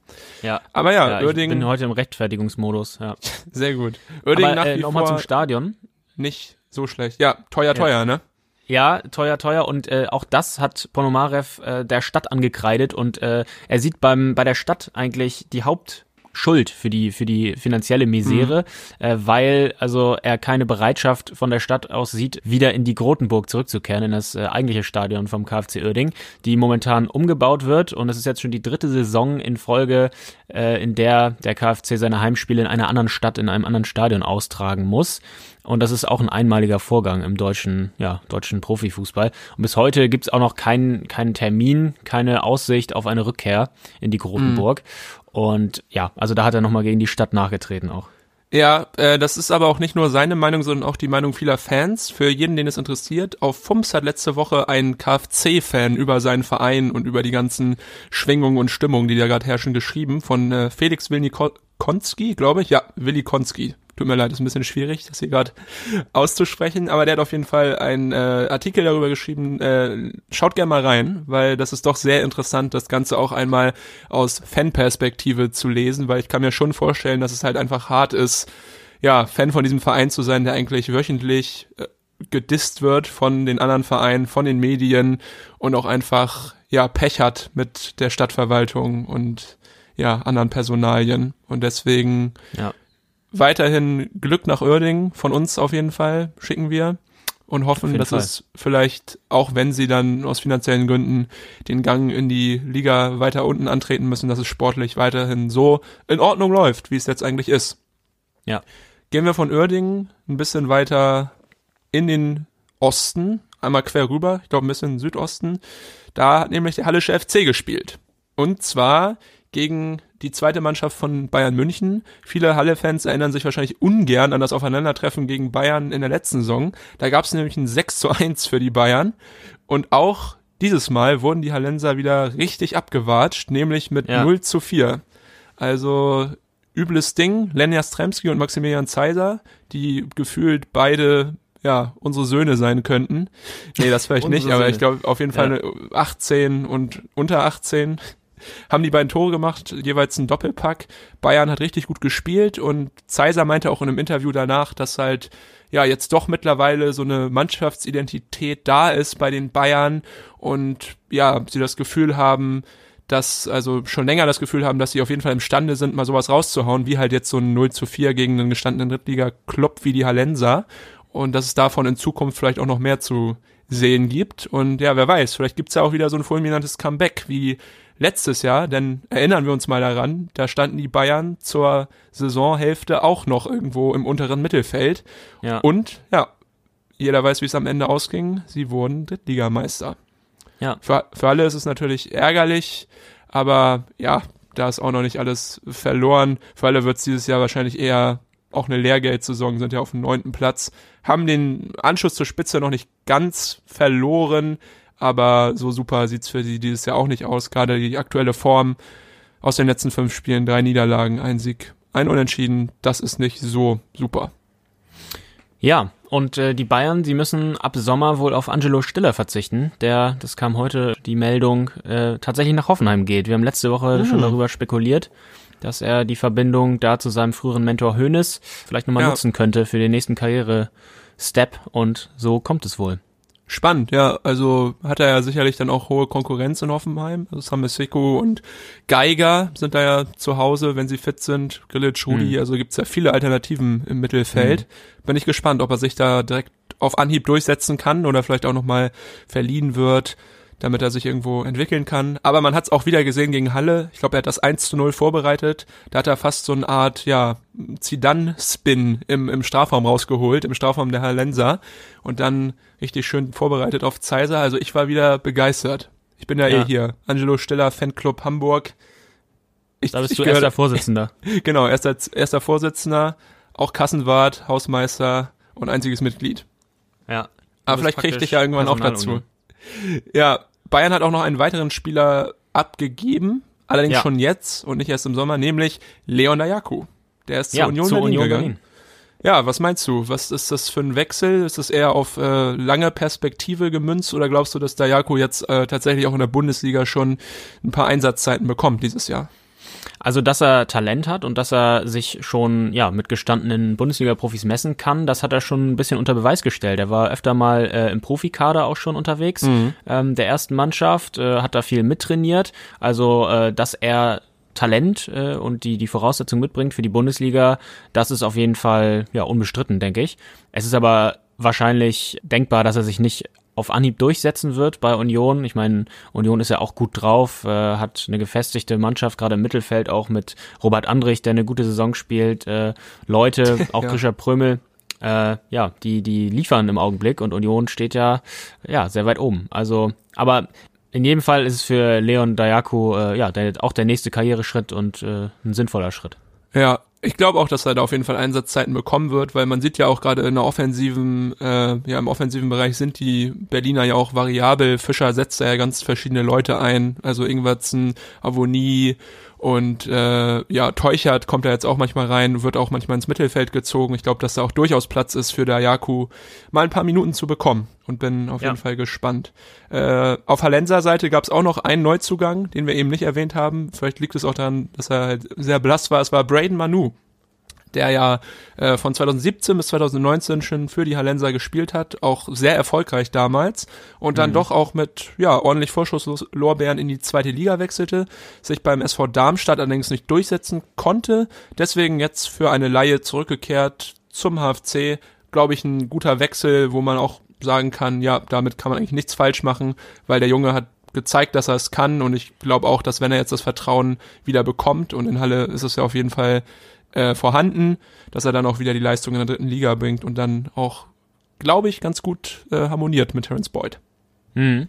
[SPEAKER 1] ja.
[SPEAKER 2] Aber ja,
[SPEAKER 1] ja ich
[SPEAKER 2] Uerdingen,
[SPEAKER 1] bin heute im Rechtfertigungsmodus. Ja.
[SPEAKER 2] sehr gut. Uerdingen
[SPEAKER 1] Aber
[SPEAKER 2] nach
[SPEAKER 1] äh,
[SPEAKER 2] wie
[SPEAKER 1] nochmal
[SPEAKER 2] vor
[SPEAKER 1] zum Stadion.
[SPEAKER 2] nicht so schlecht. Ja, teuer, teuer, ne?
[SPEAKER 1] Ja, teuer, teuer und äh, auch das hat Ponomarev äh, der Stadt angekreidet und äh, er sieht beim bei der Stadt eigentlich die Hauptschuld für die für die finanzielle Misere, äh, weil also er keine Bereitschaft von der Stadt aus sieht, wieder in die Grotenburg zurückzukehren in das äh, eigentliche Stadion vom KfC Uerding, die momentan umgebaut wird und es ist jetzt schon die dritte Saison in Folge, äh, in der der KfC seine Heimspiele in einer anderen Stadt in einem anderen Stadion austragen muss. Und das ist auch ein einmaliger Vorgang im deutschen, ja, deutschen Profifußball. Und bis heute gibt's auch noch keinen, keinen Termin, keine Aussicht auf eine Rückkehr in die Grotenburg. Und ja, also da hat er nochmal gegen die Stadt nachgetreten auch.
[SPEAKER 2] Ja, äh, das ist aber auch nicht nur seine Meinung, sondern auch die Meinung vieler Fans. Für jeden, den es interessiert, auf FUMS hat letzte Woche ein KFC-Fan über seinen Verein und über die ganzen Schwingungen und Stimmungen, die da gerade herrschen, geschrieben von äh, Felix Wilnikonski, glaube ich. Ja, Willi Konski. Tut mir leid, ist ein bisschen schwierig, das hier gerade auszusprechen, aber der hat auf jeden Fall einen äh, Artikel darüber geschrieben. Äh, schaut gerne mal rein, weil das ist doch sehr interessant, das Ganze auch einmal aus Fanperspektive zu lesen, weil ich kann mir schon vorstellen, dass es halt einfach hart ist, ja, Fan von diesem Verein zu sein, der eigentlich wöchentlich äh, gedisst wird von den anderen Vereinen, von den Medien und auch einfach, ja, Pech hat mit der Stadtverwaltung und ja, anderen Personalien. Und deswegen
[SPEAKER 1] Ja.
[SPEAKER 2] Weiterhin Glück nach Oerding von uns auf jeden Fall schicken wir und hoffen, dass
[SPEAKER 1] Fall.
[SPEAKER 2] es vielleicht, auch wenn sie dann aus finanziellen Gründen den Gang in die Liga weiter unten antreten müssen, dass es sportlich weiterhin so in Ordnung läuft, wie es jetzt eigentlich ist.
[SPEAKER 1] Ja.
[SPEAKER 2] Gehen wir von Oerding ein bisschen weiter in den Osten, einmal quer rüber, ich glaube ein bisschen Südosten. Da hat nämlich der Hallische FC gespielt. Und zwar gegen die zweite Mannschaft von Bayern München. Viele Halle-Fans erinnern sich wahrscheinlich ungern an das Aufeinandertreffen gegen Bayern in der letzten Saison. Da gab es nämlich ein 6 zu 1 für die Bayern. Und auch dieses Mal wurden die Hallenser wieder richtig abgewatscht, nämlich mit
[SPEAKER 1] Ja.
[SPEAKER 2] 0 zu 4. Also übles Ding. Lenja Stremski und Maximilian Zeiser, die gefühlt beide ja, unsere Söhne sein könnten. Nee, das vielleicht nicht,
[SPEAKER 1] Unsere
[SPEAKER 2] aber
[SPEAKER 1] Söhne.
[SPEAKER 2] ich glaube auf jeden Fall eine 18 und unter 18 haben die beiden Tore gemacht, jeweils ein Doppelpack. Bayern hat richtig gut gespielt und Zeiser meinte auch in einem Interview danach, dass halt ja jetzt doch mittlerweile so eine Mannschaftsidentität da ist bei den Bayern und ja, sie das Gefühl haben, dass, also schon länger das Gefühl haben, dass sie auf jeden Fall imstande sind, mal sowas rauszuhauen, wie halt jetzt so ein 0 zu 4 gegen einen gestandenen Drittliga-Club wie die Hallenser. Und dass es davon in Zukunft vielleicht auch noch mehr zu sehen gibt. Und ja, wer weiß, vielleicht gibt's ja auch wieder so ein fulminantes Comeback wie letztes Jahr, denn erinnern wir uns mal daran, da standen die Bayern zur Saisonhälfte auch noch irgendwo im unteren Mittelfeld.
[SPEAKER 1] Ja.
[SPEAKER 2] Und ja, jeder weiß, wie es am Ende ausging. Sie wurden Drittligameister.
[SPEAKER 1] Ja.
[SPEAKER 2] Für, für alle ist es natürlich ärgerlich, aber ja, da ist auch noch nicht alles verloren. Für alle wird es dieses Jahr wahrscheinlich eher auch eine Lehrgeldsaison, sind ja auf dem neunten Platz, haben den Anschluss zur Spitze noch nicht ganz verloren, aber so super sieht's für sie dieses Jahr auch nicht aus. Gerade die aktuelle Form aus den letzten fünf Spielen, drei Niederlagen, ein Sieg, ein Unentschieden, das ist nicht so super.
[SPEAKER 1] Ja, und äh, die Bayern, die müssen ab Sommer wohl auf Angelo Stiller verzichten, der, das kam heute die Meldung, äh, tatsächlich nach Hoffenheim geht. Wir haben letzte Woche schon darüber spekuliert, dass er die Verbindung da zu seinem früheren Mentor Hoeneß vielleicht nochmal
[SPEAKER 2] Ja.
[SPEAKER 1] nutzen könnte für den nächsten Karriere-Step und so kommt es wohl.
[SPEAKER 2] Spannend, ja. Also hat er ja sicherlich dann auch hohe Konkurrenz in Hoffenheim. Also Samuel Seko und Geiger sind da ja zu Hause, wenn sie fit sind. Grillitsch, Rudi,
[SPEAKER 1] Mhm.
[SPEAKER 2] also gibt's ja viele Alternativen im Mittelfeld. Bin ich gespannt, ob er sich da direkt auf Anhieb durchsetzen kann oder vielleicht auch nochmal verliehen wird, damit er sich irgendwo entwickeln kann. Aber man hat's auch wieder gesehen gegen Halle. Ich glaube, er hat das 1 zu 0 vorbereitet. Da hat er fast so eine Art, ja, Zidane-Spin im, im Strafraum rausgeholt, im Strafraum der Hallenser. Und dann richtig schön vorbereitet auf Zeiser. Also ich war wieder begeistert. Ich bin ja,
[SPEAKER 1] Ja.
[SPEAKER 2] eh hier. Angelo Stiller, Fanclub Hamburg. Ich,
[SPEAKER 1] Da bist
[SPEAKER 2] ich
[SPEAKER 1] du
[SPEAKER 2] gehöre-
[SPEAKER 1] erster Vorsitzender.
[SPEAKER 2] Genau, erster, erster Vorsitzender, auch Kassenwart, Hausmeister und einziges Mitglied.
[SPEAKER 1] Ja.
[SPEAKER 2] Aber vielleicht kriege ich dich ja irgendwann auch dazu. Ja, Bayern hat auch noch einen weiteren Spieler abgegeben, allerdings
[SPEAKER 1] Ja.
[SPEAKER 2] schon jetzt und nicht erst im Sommer, nämlich Leon Dayaku. Der ist zur
[SPEAKER 1] Ja,
[SPEAKER 2] Union
[SPEAKER 1] zur
[SPEAKER 2] Berlin
[SPEAKER 1] Union
[SPEAKER 2] gegangen.
[SPEAKER 1] Berlin.
[SPEAKER 2] Ja, was meinst du? Was ist das für ein Wechsel? Ist das eher auf äh, lange Perspektive gemünzt oder glaubst du, dass Dayako jetzt äh, tatsächlich auch in der Bundesliga schon ein paar Einsatzzeiten bekommt dieses Jahr?
[SPEAKER 1] Also, dass er Talent hat und dass er sich schon ja mit gestandenen Bundesliga-Profis messen kann, das hat er schon ein bisschen unter Beweis gestellt. Er war öfter mal äh, im Profikader auch schon unterwegs, mhm. ähm, der ersten Mannschaft, äh, hat da viel mittrainiert. Also, äh, dass er Talent äh, und die, die Voraussetzung mitbringt für die Bundesliga, das ist auf jeden Fall ja unbestritten, denke ich. Es ist aber wahrscheinlich denkbar, dass er sich nicht auf Anhieb durchsetzen wird bei Union. Ich meine, Union ist ja auch gut drauf, äh, hat eine gefestigte Mannschaft, gerade im Mittelfeld auch mit Robert Andrich, der eine gute Saison spielt, äh, Leute, auch ja. Grisha Prömel, äh, ja, die, die liefern im Augenblick und Union steht ja, ja, sehr weit oben. Also, aber in jedem Fall ist es für Leon Dayaku äh, ja der, auch der nächste Karriereschritt und äh, ein sinnvoller Schritt.
[SPEAKER 2] Ja, ich glaube auch, dass er da auf jeden Fall Einsatzzeiten bekommen wird, weil man sieht ja auch gerade in der offensiven, äh, ja im offensiven Bereich sind die Berliner ja auch variabel. Fischer setzt da ja ganz verschiedene Leute ein, also Ingwertsen, Avonie und äh, ja, Teuchert kommt da jetzt auch manchmal rein, wird auch manchmal ins Mittelfeld gezogen. Ich glaube, dass da auch durchaus Platz ist für der Jaku, mal ein paar Minuten zu bekommen und bin auf ja. jeden Fall gespannt. Äh, auf Hallenser Seite gab es auch noch einen Neuzugang, den wir eben nicht erwähnt haben. Vielleicht liegt es auch daran, dass er halt sehr blass war. Es war Braden Manu der ja äh, von 2017 bis 2019 schon für die Hallenser gespielt hat, auch sehr erfolgreich damals und dann mhm. doch auch mit ja ordentlich Vorschusslorbeeren in die zweite Liga wechselte, sich beim SV Darmstadt allerdings nicht durchsetzen konnte, deswegen jetzt für eine Laie zurückgekehrt zum HFC, glaube ich, ein guter Wechsel, wo man auch sagen kann, ja, damit kann man eigentlich nichts falsch machen, weil der Junge hat gezeigt, dass er es kann und ich glaube auch, dass wenn er jetzt das Vertrauen wieder bekommt und in Halle ist es ja auf jeden Fall äh, vorhanden, dass er dann auch wieder die Leistung in der dritten Liga bringt und dann auch, glaube ich, ganz gut äh, harmoniert mit Terence Boyd.
[SPEAKER 1] Mhm.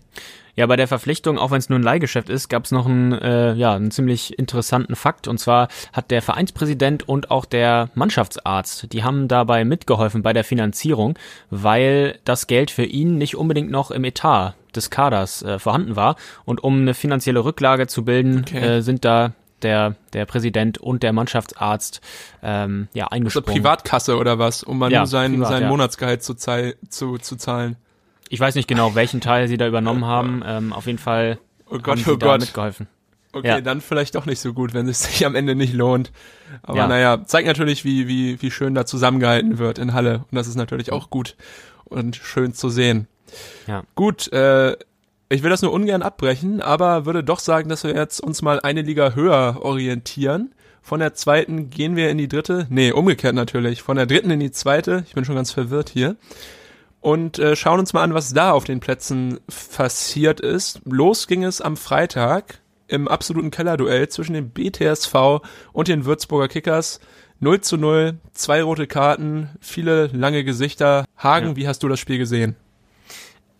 [SPEAKER 1] Ja, bei der Verpflichtung, auch wenn es nur ein Leihgeschäft ist, gab es noch einen, äh, ja, einen ziemlich interessanten Fakt. Und zwar hat der Vereinspräsident und auch der Mannschaftsarzt, die haben dabei mitgeholfen bei der Finanzierung, weil das Geld für ihn nicht unbedingt noch im Etat des Kaders äh, vorhanden war. Und um eine finanzielle Rücklage zu bilden, okay. äh, sind da der, der Präsident und der Mannschaftsarzt ähm, ja, eingesprungen.
[SPEAKER 2] Also Privatkasse oder was, um mal ja, nur sein, privat, sein ja. Monatsgehalt zu, zu, zu zahlen.
[SPEAKER 1] Ich weiß nicht genau, welchen Teil sie da übernommen haben. Ähm, auf jeden Fall
[SPEAKER 2] oh Gott,
[SPEAKER 1] haben sie
[SPEAKER 2] oh Gott.
[SPEAKER 1] mitgeholfen.
[SPEAKER 2] Okay, ja. dann vielleicht doch nicht so gut, wenn es sich am Ende nicht lohnt. Aber ja. naja, zeigt natürlich, wie, wie, wie schön da zusammengehalten wird in Halle. Und das ist natürlich auch gut und schön zu sehen. Ja. Gut, äh, ich will das nur ungern abbrechen, aber würde doch sagen, dass wir jetzt uns mal eine Liga höher orientieren. Von der zweiten gehen wir in die dritte. Nee, umgekehrt natürlich. Von der dritten in die zweite. Ich bin schon ganz verwirrt hier. Und äh, schauen uns mal an, was da auf den Plätzen passiert ist. Los ging es am Freitag im absoluten Kellerduell zwischen dem BTSV und den Würzburger Kickers. 0 zu 0, zwei rote Karten, viele lange Gesichter. Hagen, ja. wie hast du das Spiel gesehen?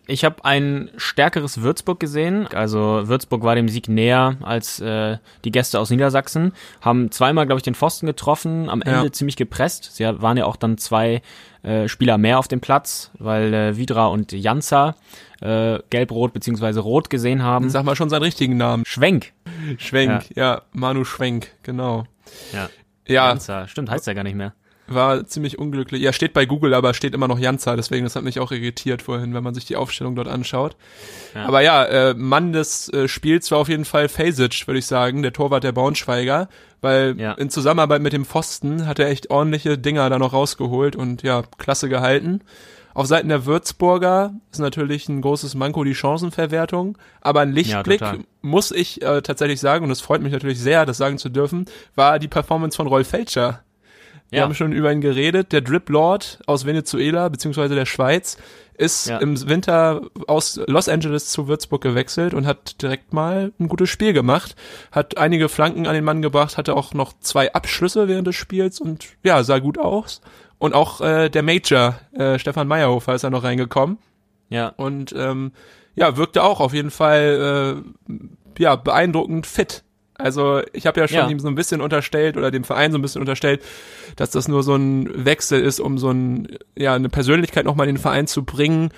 [SPEAKER 1] Ich habe ein stärkeres Würzburg gesehen. Also Würzburg war dem Sieg näher als äh, die Gäste aus Niedersachsen. Haben zweimal, glaube ich, den Pfosten getroffen, am Ende ja. ziemlich gepresst. Sie waren ja auch dann zwei äh, Spieler mehr auf dem Platz, weil äh, Vidra und Janza äh, gelb-rot beziehungsweise rot gesehen haben.
[SPEAKER 2] Sag mal schon seinen richtigen Namen.
[SPEAKER 1] Schwenk.
[SPEAKER 2] Schwenk, ja, ja Manu Schwenk, genau.
[SPEAKER 1] Ja. Ja. Janza, stimmt, heißt er gar nicht mehr
[SPEAKER 2] war ziemlich unglücklich. Ja, steht bei Google, aber steht immer noch Janza, deswegen das hat mich auch irritiert vorhin, wenn man sich die Aufstellung dort anschaut. Ja. Aber ja, äh, Mann des äh, Spiels war auf jeden Fall Fasic, würde ich sagen, der Torwart der Braunschweiger, weil ja. in Zusammenarbeit mit dem Pfosten hat er echt ordentliche Dinger da noch rausgeholt und ja, klasse gehalten. Auf Seiten der Würzburger ist natürlich ein großes Manko die Chancenverwertung, aber ein Lichtblick ja, muss ich äh, tatsächlich sagen, und es freut mich natürlich sehr, das sagen zu dürfen, war die Performance von Rolf Felscher wir ja. haben schon über ihn geredet. Der Drip Lord aus Venezuela beziehungsweise der Schweiz ist ja. im Winter aus Los Angeles zu Würzburg gewechselt und hat direkt mal ein gutes Spiel gemacht. Hat einige Flanken an den Mann gebracht, hatte auch noch zwei Abschlüsse während des Spiels und ja, sah gut aus. Und auch äh, der Major, äh, Stefan Meyerhofer, ist da noch reingekommen. Ja. Und ähm, ja, wirkte auch auf jeden Fall äh, ja beeindruckend fit also ich habe ja schon ja. ihm so ein bisschen unterstellt oder dem Verein so ein bisschen unterstellt, dass das nur so ein Wechsel ist, um so ein, ja, eine Persönlichkeit nochmal in den Verein zu bringen,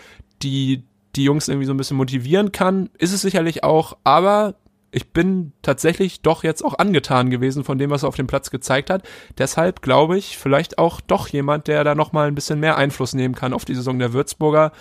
[SPEAKER 2] die die Jungs irgendwie so ein bisschen motivieren kann. Ist es sicherlich auch, aber ich bin tatsächlich doch jetzt auch angetan gewesen von dem, was er auf dem Platz gezeigt hat. Deshalb glaube ich, vielleicht auch doch jemand, der da nochmal ein bisschen mehr Einfluss nehmen kann auf die Saison der Würzburger,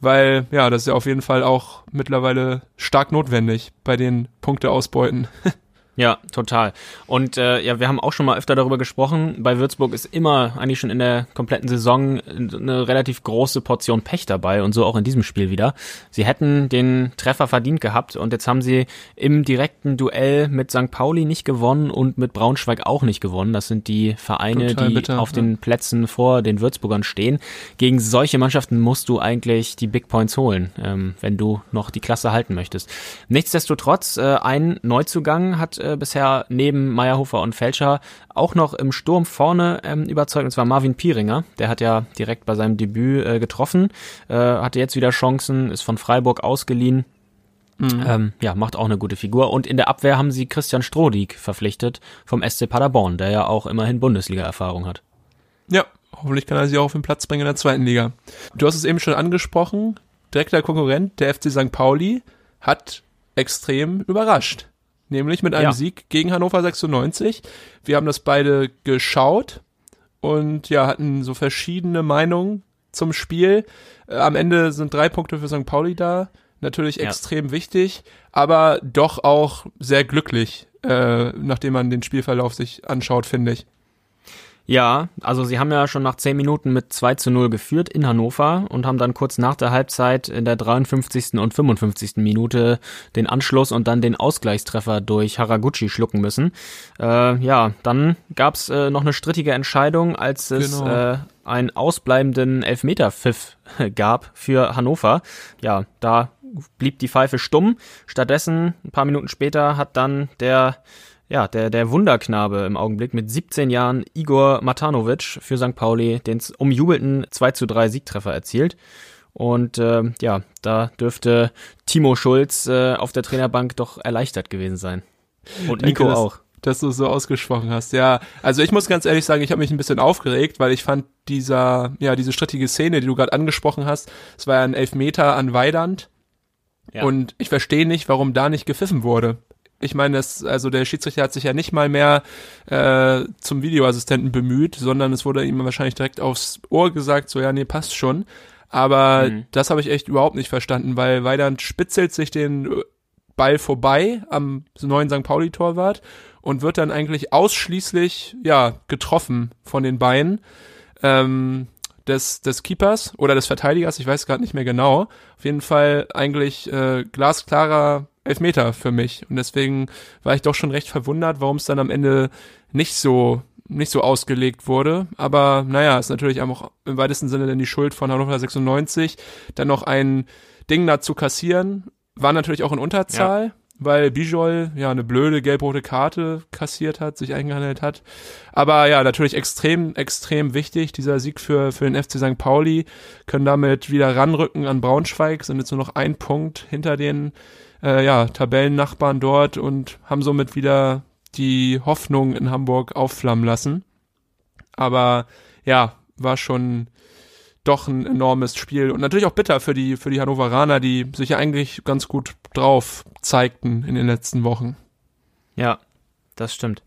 [SPEAKER 2] weil ja, das ist ja auf jeden Fall auch mittlerweile stark notwendig bei den Punkteausbeuten.
[SPEAKER 1] Ja, total. Und äh, ja, wir haben auch schon mal öfter darüber gesprochen. Bei Würzburg ist immer eigentlich schon in der kompletten Saison eine relativ große Portion Pech dabei und so auch in diesem Spiel wieder. Sie hätten den Treffer verdient gehabt und jetzt haben sie im direkten Duell mit St. Pauli nicht gewonnen und mit Braunschweig auch nicht gewonnen. Das sind die Vereine, total die bitter, auf ja. den Plätzen vor den Würzburgern stehen. Gegen solche Mannschaften musst du eigentlich die Big Points holen, ähm, wenn du noch die Klasse halten möchtest. Nichtsdestotrotz, äh, ein Neuzugang hat äh, bisher neben Meyerhofer und Felscher auch noch im Sturm vorne ähm, überzeugt, und zwar Marvin Pieringer. Der hat ja direkt bei seinem Debüt äh, getroffen, äh, hatte jetzt wieder Chancen, ist von Freiburg ausgeliehen. Mhm. Ähm, ja, macht auch eine gute Figur. Und in der Abwehr haben sie Christian Strodig verpflichtet vom SC Paderborn, der ja auch immerhin Bundesliga-Erfahrung hat.
[SPEAKER 2] Ja, hoffentlich kann er sie auch auf den Platz bringen in der zweiten Liga. Du hast es eben schon angesprochen, direkter Konkurrent, der FC St. Pauli, hat extrem überrascht nämlich mit einem ja. Sieg gegen Hannover 96. Wir haben das beide geschaut und ja, hatten so verschiedene Meinungen zum Spiel. Äh, am Ende sind drei Punkte für St. Pauli da. Natürlich ja. extrem wichtig, aber doch auch sehr glücklich, äh, nachdem man den Spielverlauf sich anschaut, finde ich.
[SPEAKER 1] Ja, also sie haben ja schon nach 10 Minuten mit 2 zu 0 geführt in Hannover und haben dann kurz nach der Halbzeit in der 53. und 55. Minute den Anschluss und dann den Ausgleichstreffer durch Haraguchi schlucken müssen. Äh, ja, dann gab's äh, noch eine strittige Entscheidung, als es genau. äh, einen ausbleibenden Elfmeter-Pfiff gab für Hannover. Ja, da blieb die Pfeife stumm. Stattdessen, ein paar Minuten später, hat dann der ja, der, der Wunderknabe im Augenblick mit 17 Jahren, Igor Matanovic für St. Pauli, den umjubelten 2 zu 3 Siegtreffer erzielt. Und äh, ja, da dürfte Timo Schulz äh, auf der Trainerbank doch erleichtert gewesen sein.
[SPEAKER 2] Und Nico Danke, auch. Dass, dass du es so ausgesprochen hast. Ja, also ich muss ganz ehrlich sagen, ich habe mich ein bisschen aufgeregt, weil ich fand dieser, ja, diese strittige Szene, die du gerade angesprochen hast, es war ja ein Elfmeter an Weidand. Ja. Und ich verstehe nicht, warum da nicht gepfiffen wurde ich meine, das, also der Schiedsrichter hat sich ja nicht mal mehr äh, zum Videoassistenten bemüht, sondern es wurde ihm wahrscheinlich direkt aufs Ohr gesagt, so ja, nee, passt schon. Aber mhm. das habe ich echt überhaupt nicht verstanden, weil Weidand spitzelt sich den Ball vorbei am neuen St. Pauli-Torwart und wird dann eigentlich ausschließlich ja getroffen von den Beinen ähm, des, des Keepers oder des Verteidigers, ich weiß gerade nicht mehr genau. Auf jeden Fall eigentlich äh, glasklarer Elfmeter für mich. Und deswegen war ich doch schon recht verwundert, warum es dann am Ende nicht so nicht so ausgelegt wurde. Aber naja, ist natürlich auch im weitesten Sinne dann die Schuld von Hannover 96. Dann noch ein Ding dazu kassieren, war natürlich auch in Unterzahl, ja. weil Bijol ja eine blöde gelb-rote Karte kassiert hat, sich eingehandelt hat. Aber ja, natürlich extrem, extrem wichtig, dieser Sieg für, für den FC St. Pauli. Können damit wieder ranrücken an Braunschweig, sind jetzt nur noch ein Punkt hinter den äh, ja, Tabellennachbarn dort und haben somit wieder die Hoffnung in Hamburg aufflammen lassen. Aber ja, war schon doch ein enormes Spiel und natürlich auch bitter für die für die Hannoveraner, die sich ja eigentlich ganz gut drauf zeigten in den letzten Wochen.
[SPEAKER 1] Ja, das stimmt.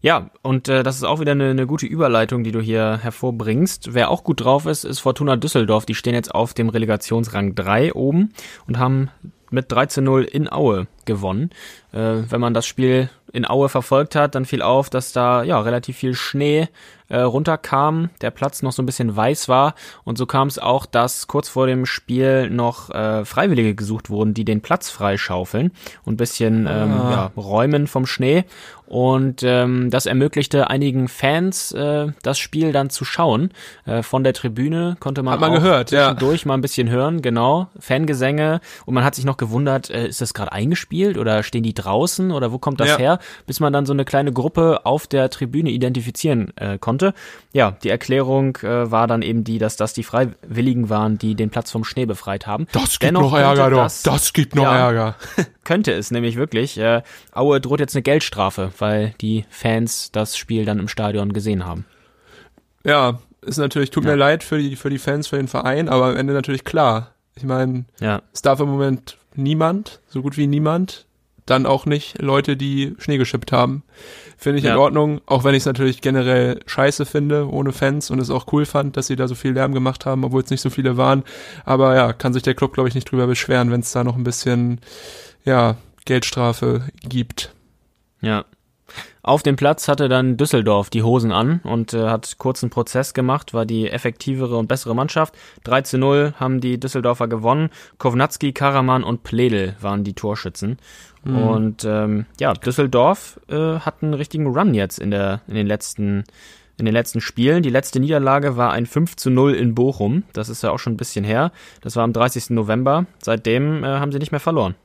[SPEAKER 1] Ja, und äh, das ist auch wieder eine, eine gute Überleitung, die du hier hervorbringst. Wer auch gut drauf ist, ist Fortuna Düsseldorf. Die stehen jetzt auf dem Relegationsrang 3 oben und haben mit 13-0 in Aue gewonnen. Äh, wenn man das Spiel in Aue verfolgt hat, dann fiel auf, dass da ja relativ viel Schnee äh, runterkam, der Platz noch so ein bisschen weiß war und so kam es auch, dass kurz vor dem Spiel noch äh, Freiwillige gesucht wurden, die den Platz freischaufeln und ein bisschen ähm, ah. ja, räumen vom Schnee und ähm, das ermöglichte einigen Fans äh, das Spiel dann zu schauen. Äh, von der Tribüne konnte man,
[SPEAKER 2] hat man auch gehört,
[SPEAKER 1] zwischendurch ja. mal ein bisschen hören, genau, Fangesänge und man hat sich noch gewundert, äh, ist das gerade eingespielt oder stehen die draußen oder wo kommt das ja. her, bis man dann so eine kleine Gruppe auf der Tribüne identifizieren äh, konnte. Ja, die Erklärung äh, war dann eben die, dass das die Freiwilligen waren, die den Platz vom Schnee befreit haben.
[SPEAKER 2] Das gibt Dennoch noch Ärger, das, das gibt noch ja, Ärger.
[SPEAKER 1] könnte es nämlich wirklich. Äh, Aue droht jetzt eine Geldstrafe, weil die Fans das Spiel dann im Stadion gesehen haben.
[SPEAKER 2] Ja, ist natürlich, tut ja. mir leid für die, für die Fans, für den Verein, aber am Ende natürlich klar. Ich meine, ja. es darf im Moment niemand, so gut wie niemand, dann auch nicht Leute, die Schnee geschippt haben. Finde ich
[SPEAKER 1] Ja.
[SPEAKER 2] in Ordnung, auch wenn ich es natürlich generell scheiße finde, ohne Fans und es auch cool fand, dass sie da so viel Lärm gemacht haben, obwohl es nicht so viele waren. Aber ja, kann sich der Club, glaube ich, nicht drüber beschweren, wenn es da noch ein bisschen, ja, Geldstrafe gibt.
[SPEAKER 1] Ja. Auf dem Platz hatte dann Düsseldorf die Hosen an und äh, hat kurzen Prozess gemacht, war die effektivere und bessere Mannschaft. 3 zu 0 haben die Düsseldorfer gewonnen. Kovnatski, Karaman und Pledel waren die Torschützen. Und ähm, ja, Düsseldorf äh, hat einen richtigen Run jetzt in, der, in, den letzten, in den letzten Spielen. Die letzte Niederlage war ein 5 zu 0 in Bochum. Das ist ja auch schon ein bisschen her. Das war am 30. November. Seitdem äh, haben sie nicht mehr verloren.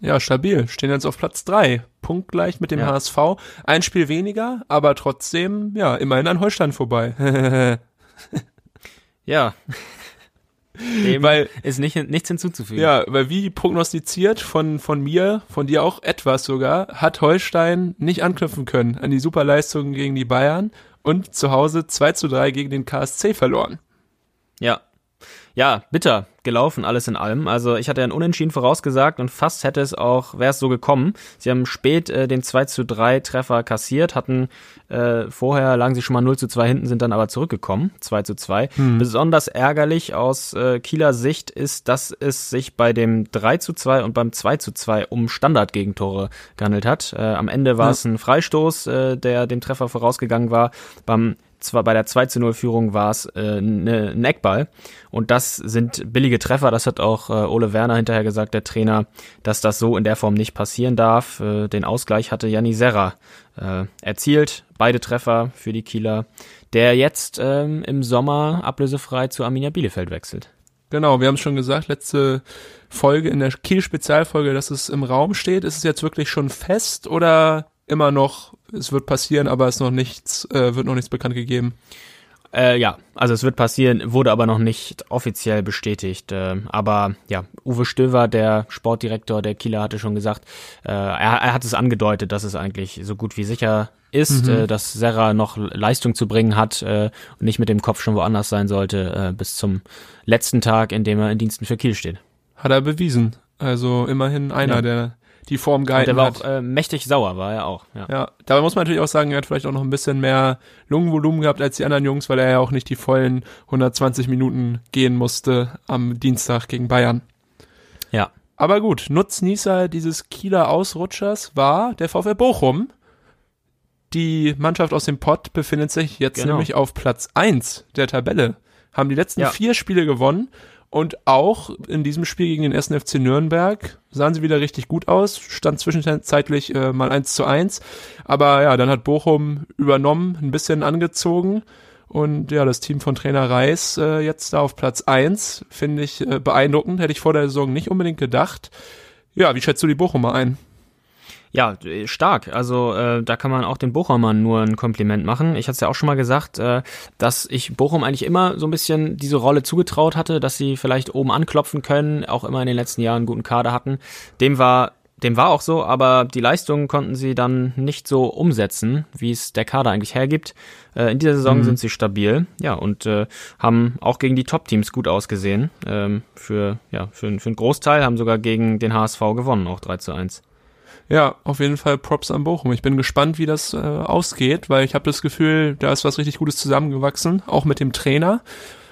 [SPEAKER 2] Ja, stabil. Stehen jetzt auf Platz drei, Punktgleich mit dem
[SPEAKER 1] Ja.
[SPEAKER 2] HSV. Ein Spiel weniger, aber trotzdem, ja, immerhin an Holstein vorbei.
[SPEAKER 1] Ja. Dem
[SPEAKER 2] Weil-
[SPEAKER 1] ist nicht, nichts hinzuzufügen.
[SPEAKER 2] ja, weil wie prognostiziert von, von mir, von dir auch etwas sogar, hat Holstein nicht anknüpfen können an die Superleistungen gegen die Bayern und zu Hause 2 zu 3 gegen den KSC verloren.
[SPEAKER 1] Ja. Ja, bitter gelaufen, alles in allem. Also ich hatte ein Unentschieden vorausgesagt und fast hätte es auch, wäre es so gekommen. Sie haben spät äh, den 2 zu 3 Treffer kassiert, hatten äh, vorher lagen sie schon mal 0 zu 2 hinten, sind dann aber zurückgekommen, 2 zu 2. Besonders ärgerlich aus äh, Kieler Sicht ist, dass es sich bei dem 3 zu 2 und beim 2 zu 2 um Standardgegentore gehandelt hat. Äh, am Ende war es ein Freistoß, äh, der dem Treffer vorausgegangen war. Beim zwar bei der 2 zu 0 Führung war es äh, ne, ein Eckball und das sind billige Treffer, das hat auch äh, Ole Werner hinterher gesagt, der Trainer, dass das so in der Form nicht passieren darf. Äh, den Ausgleich hatte Janni Serra äh, erzielt, beide Treffer für die Kieler, der jetzt ähm, im Sommer ablösefrei zu Arminia Bielefeld wechselt.
[SPEAKER 2] Genau, wir haben es schon gesagt, letzte Folge in der Kiel-Spezialfolge, dass es im Raum steht. Ist es jetzt wirklich schon fest oder immer noch, es wird passieren, aber es noch nichts, äh, wird noch nichts bekannt gegeben?
[SPEAKER 1] Äh, ja, also es wird passieren, wurde aber noch nicht offiziell bestätigt. Äh, aber ja, Uwe Stöver, der Sportdirektor der Kieler, hatte schon gesagt, äh, er, er hat es angedeutet, dass es eigentlich so gut wie sicher ist, äh, dass Serra noch Leistung zu bringen hat äh, und nicht mit dem Kopf schon woanders sein sollte, äh, bis zum letzten Tag, in dem er in Diensten für Kiel steht.
[SPEAKER 2] Hat er bewiesen. Also immerhin einer,
[SPEAKER 1] Ja.
[SPEAKER 2] der die Form gehalten
[SPEAKER 1] der war
[SPEAKER 2] hat.
[SPEAKER 1] auch äh, mächtig sauer, war er auch. Ja.
[SPEAKER 2] Ja, dabei muss man natürlich auch sagen, er hat vielleicht auch noch ein bisschen mehr Lungenvolumen gehabt als die anderen Jungs, weil er ja auch nicht die vollen 120 Minuten gehen musste am Dienstag gegen Bayern.
[SPEAKER 1] ja.
[SPEAKER 2] Aber gut, Nutznießer dieses Kieler Ausrutschers war der VfL Bochum. Die Mannschaft aus dem Pott befindet sich jetzt
[SPEAKER 1] Genau.
[SPEAKER 2] nämlich auf Platz eins der Tabelle. Haben die letzten
[SPEAKER 1] Ja.
[SPEAKER 2] vier Spiele gewonnen und auch in diesem Spiel gegen den 1. FC Nürnberg sahen sie wieder richtig gut aus. Stand zwischenzeitlich äh, mal 1 zu 1. Aber ja, dann hat Bochum übernommen, ein bisschen angezogen. Und ja, das Team von Trainer Reis äh, jetzt da auf Platz eins finde ich äh, beeindruckend. Hätte ich vor der Saison nicht unbedingt gedacht. Ja, wie schätzt du die Bochumer ein?
[SPEAKER 1] Ja, äh, stark. Also äh, da kann man auch den Bochumern nur ein Kompliment machen. Ich hatte es ja auch schon mal gesagt, äh, dass ich Bochum eigentlich immer so ein bisschen diese Rolle zugetraut hatte, dass sie vielleicht oben anklopfen können, auch immer in den letzten Jahren einen guten Kader hatten. Dem war dem war auch so, aber die Leistungen konnten sie dann nicht so umsetzen, wie es der Kader eigentlich hergibt. Äh, in dieser Saison sind sie stabil, ja, und äh, haben auch gegen die Top-Teams gut ausgesehen. Ähm, für, ja, für, für einen Großteil haben sogar gegen den HSV gewonnen, auch 3 zu 1.
[SPEAKER 2] Ja, auf jeden Fall Props an Bochum. Ich bin gespannt, wie das äh, ausgeht, weil ich habe das Gefühl, da ist was richtig Gutes zusammengewachsen, auch mit dem Trainer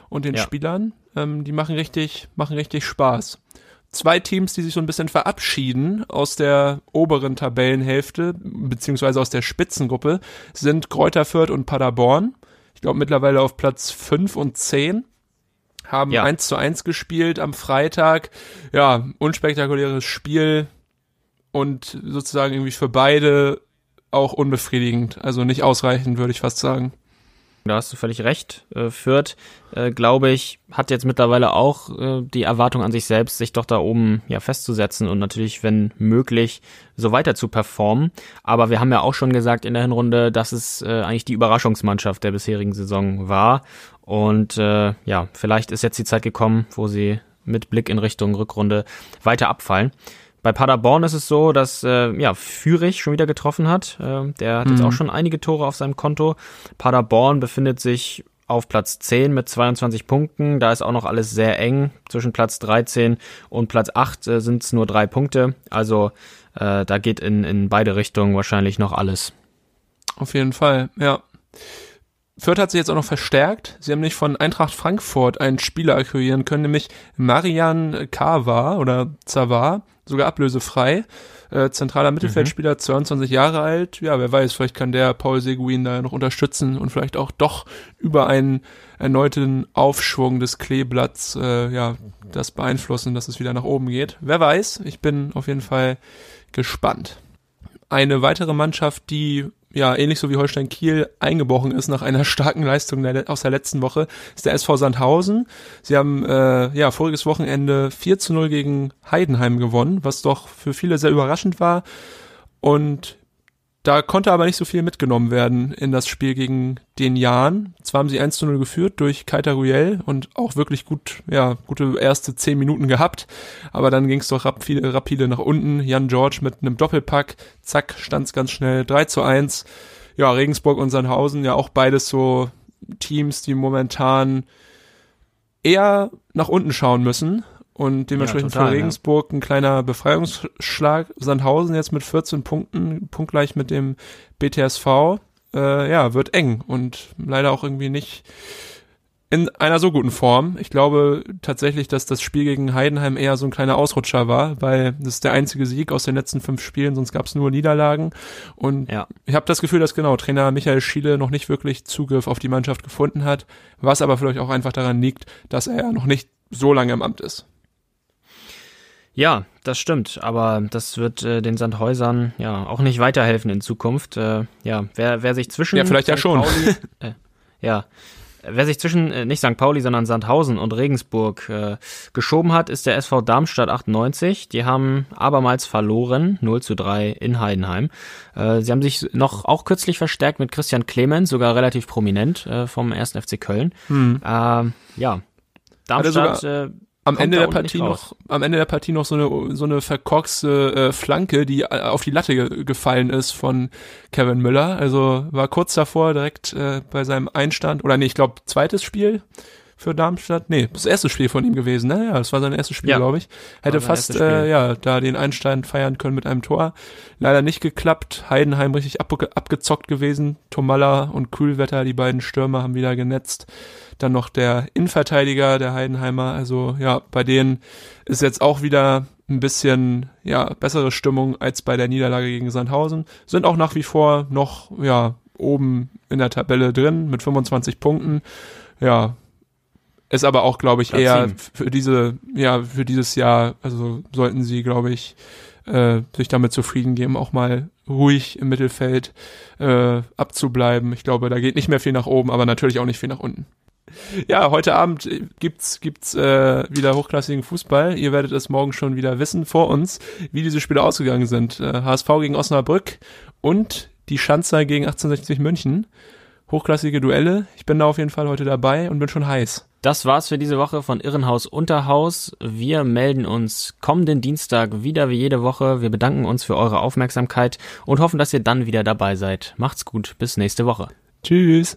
[SPEAKER 2] und den
[SPEAKER 1] Ja.
[SPEAKER 2] Spielern. Ähm, die machen richtig, machen richtig Spaß. Zwei Teams, die sich so ein bisschen verabschieden aus der oberen Tabellenhälfte, beziehungsweise aus der Spitzengruppe, sind Kräuter Fürth und Paderborn. Ich glaube mittlerweile auf Platz 5 und 10 haben
[SPEAKER 1] Ja.
[SPEAKER 2] 1 zu 1 gespielt am Freitag. Ja, unspektakuläres Spiel und sozusagen irgendwie für beide auch unbefriedigend. Also nicht ausreichend, würde ich fast sagen.
[SPEAKER 1] Da hast du völlig recht. Äh, Fürth, äh, glaube ich, hat jetzt mittlerweile auch äh, die Erwartung an sich selbst, sich doch da oben ja festzusetzen und natürlich, wenn möglich, so weiter zu performen. Aber wir haben ja auch schon gesagt in der Hinrunde, dass es eigentlich die Überraschungsmannschaft der bisherigen Saison war. Und ja, vielleicht ist jetzt die Zeit gekommen, wo sie mit Blick in Richtung Rückrunde weiter abfallen. Bei Paderborn ist es so, dass äh, ja, Fürich schon wieder getroffen hat. Äh, der hat jetzt auch schon einige Tore auf seinem Konto. Paderborn befindet sich auf Platz 10 mit 22 Punkten. Da ist auch noch alles sehr eng. Zwischen Platz 13 und Platz 8 äh, sind es nur drei Punkte. Also äh, da geht in, in beide Richtungen wahrscheinlich noch alles.
[SPEAKER 2] Auf jeden Fall, ja. Fürth hat sich jetzt auch noch verstärkt. Sie haben nicht von Eintracht Frankfurt einen Spieler akquirieren können, nämlich Marian Kawa oder Zavar, sogar ablösefrei. Äh, zentraler Mittelfeldspieler, mhm. 22 Jahre alt. Ja, wer weiß, vielleicht kann der Paul Seguin da noch unterstützen und vielleicht auch doch über einen erneuten Aufschwung des Kleeblatts äh, ja, das beeinflussen, dass es wieder nach oben geht. Wer weiß, ich bin auf jeden Fall gespannt. Eine weitere Mannschaft, die ja, ähnlich so wie Holstein Kiel eingebrochen ist nach einer starken Leistung der, aus der letzten Woche, ist der SV Sandhausen. Sie haben äh, ja voriges Wochenende 4 zu 0 gegen Heidenheim gewonnen, was doch für viele sehr überraschend war. Und da konnte aber nicht so viel mitgenommen werden in das Spiel gegen den Jan. Zwar haben sie 1 zu 0 geführt durch Kaita Ruel und auch wirklich gut, ja, gute erste 10 Minuten gehabt. Aber dann ging es doch rapide, rapide nach unten. Jan George mit einem Doppelpack. Zack, stand es ganz schnell 3 zu 1. Ja, Regensburg und Sandhausen, ja auch beides so Teams, die momentan eher nach unten schauen müssen und dementsprechend ja, total, für Regensburg ja. ein kleiner Befreiungsschlag. Sandhausen jetzt mit 14 Punkten, punktgleich mit dem BTSV. Äh, ja, wird eng und leider auch irgendwie nicht in einer so guten Form. Ich glaube tatsächlich, dass das Spiel gegen Heidenheim eher so ein kleiner Ausrutscher war, weil das ist der einzige Sieg aus den letzten fünf Spielen, sonst gab es nur Niederlagen. Und ja. ich habe das Gefühl, dass genau Trainer Michael Schiele noch nicht wirklich Zugriff auf die Mannschaft gefunden hat, was aber vielleicht auch einfach daran liegt, dass er ja noch nicht so lange im Amt ist.
[SPEAKER 1] Ja, das stimmt, aber das wird äh, den Sandhäusern ja auch nicht weiterhelfen in Zukunft. Äh, ja, wer, wer sich zwischen
[SPEAKER 2] ja vielleicht St. ja schon Pauli,
[SPEAKER 1] äh, ja, wer sich zwischen äh, nicht St. Pauli, sondern Sandhausen und Regensburg äh, geschoben hat, ist der SV Darmstadt 98. Die haben abermals verloren, 0 zu 3 in Heidenheim. Äh, sie haben sich noch auch kürzlich verstärkt mit Christian Clemens, sogar relativ prominent äh, vom 1. FC Köln. Hm. Äh, ja, Darmstadt
[SPEAKER 2] am Ende der Partie noch, am Ende der Partie noch so eine so eine verkorkste äh, Flanke, die äh, auf die Latte ge gefallen ist von Kevin Müller. Also war kurz davor direkt äh, bei seinem Einstand oder nee, ich glaube zweites Spiel für Darmstadt. Nee, das erste Spiel von ihm gewesen, ne? Ja, das war sein erstes Spiel, ja. glaube ich. Hätte fast äh, ja da den Einstand feiern können mit einem Tor. Leider nicht geklappt. Heidenheim richtig ab abgezockt gewesen. Tomalla und Kühlwetter, die beiden Stürmer haben wieder genetzt. Dann noch der Innenverteidiger der Heidenheimer. Also ja, bei denen ist jetzt auch wieder ein bisschen ja bessere Stimmung als bei der Niederlage gegen Sandhausen. Sind auch nach wie vor noch ja oben in der Tabelle drin mit 25 Punkten. Ja, ist aber auch, glaube ich, eher für diese, ja, für dieses Jahr, also sollten sie, glaube ich, äh, sich damit zufrieden geben, auch mal ruhig im Mittelfeld äh, abzubleiben. Ich glaube, da geht nicht mehr viel nach oben, aber natürlich auch nicht viel nach unten. Ja, heute Abend gibt's gibt's äh, wieder hochklassigen Fußball. Ihr werdet es morgen schon wieder wissen vor uns, wie diese Spiele ausgegangen sind. Äh, HSV gegen Osnabrück und die Schanzer gegen 1860 München. Hochklassige Duelle. Ich bin da auf jeden Fall heute dabei und bin schon heiß.
[SPEAKER 1] Das war's für diese Woche von Irrenhaus Unterhaus. Wir melden uns kommenden Dienstag wieder wie jede Woche. Wir bedanken uns für eure Aufmerksamkeit und hoffen, dass ihr dann wieder dabei seid. Macht's gut, bis nächste Woche.
[SPEAKER 2] Tschüss.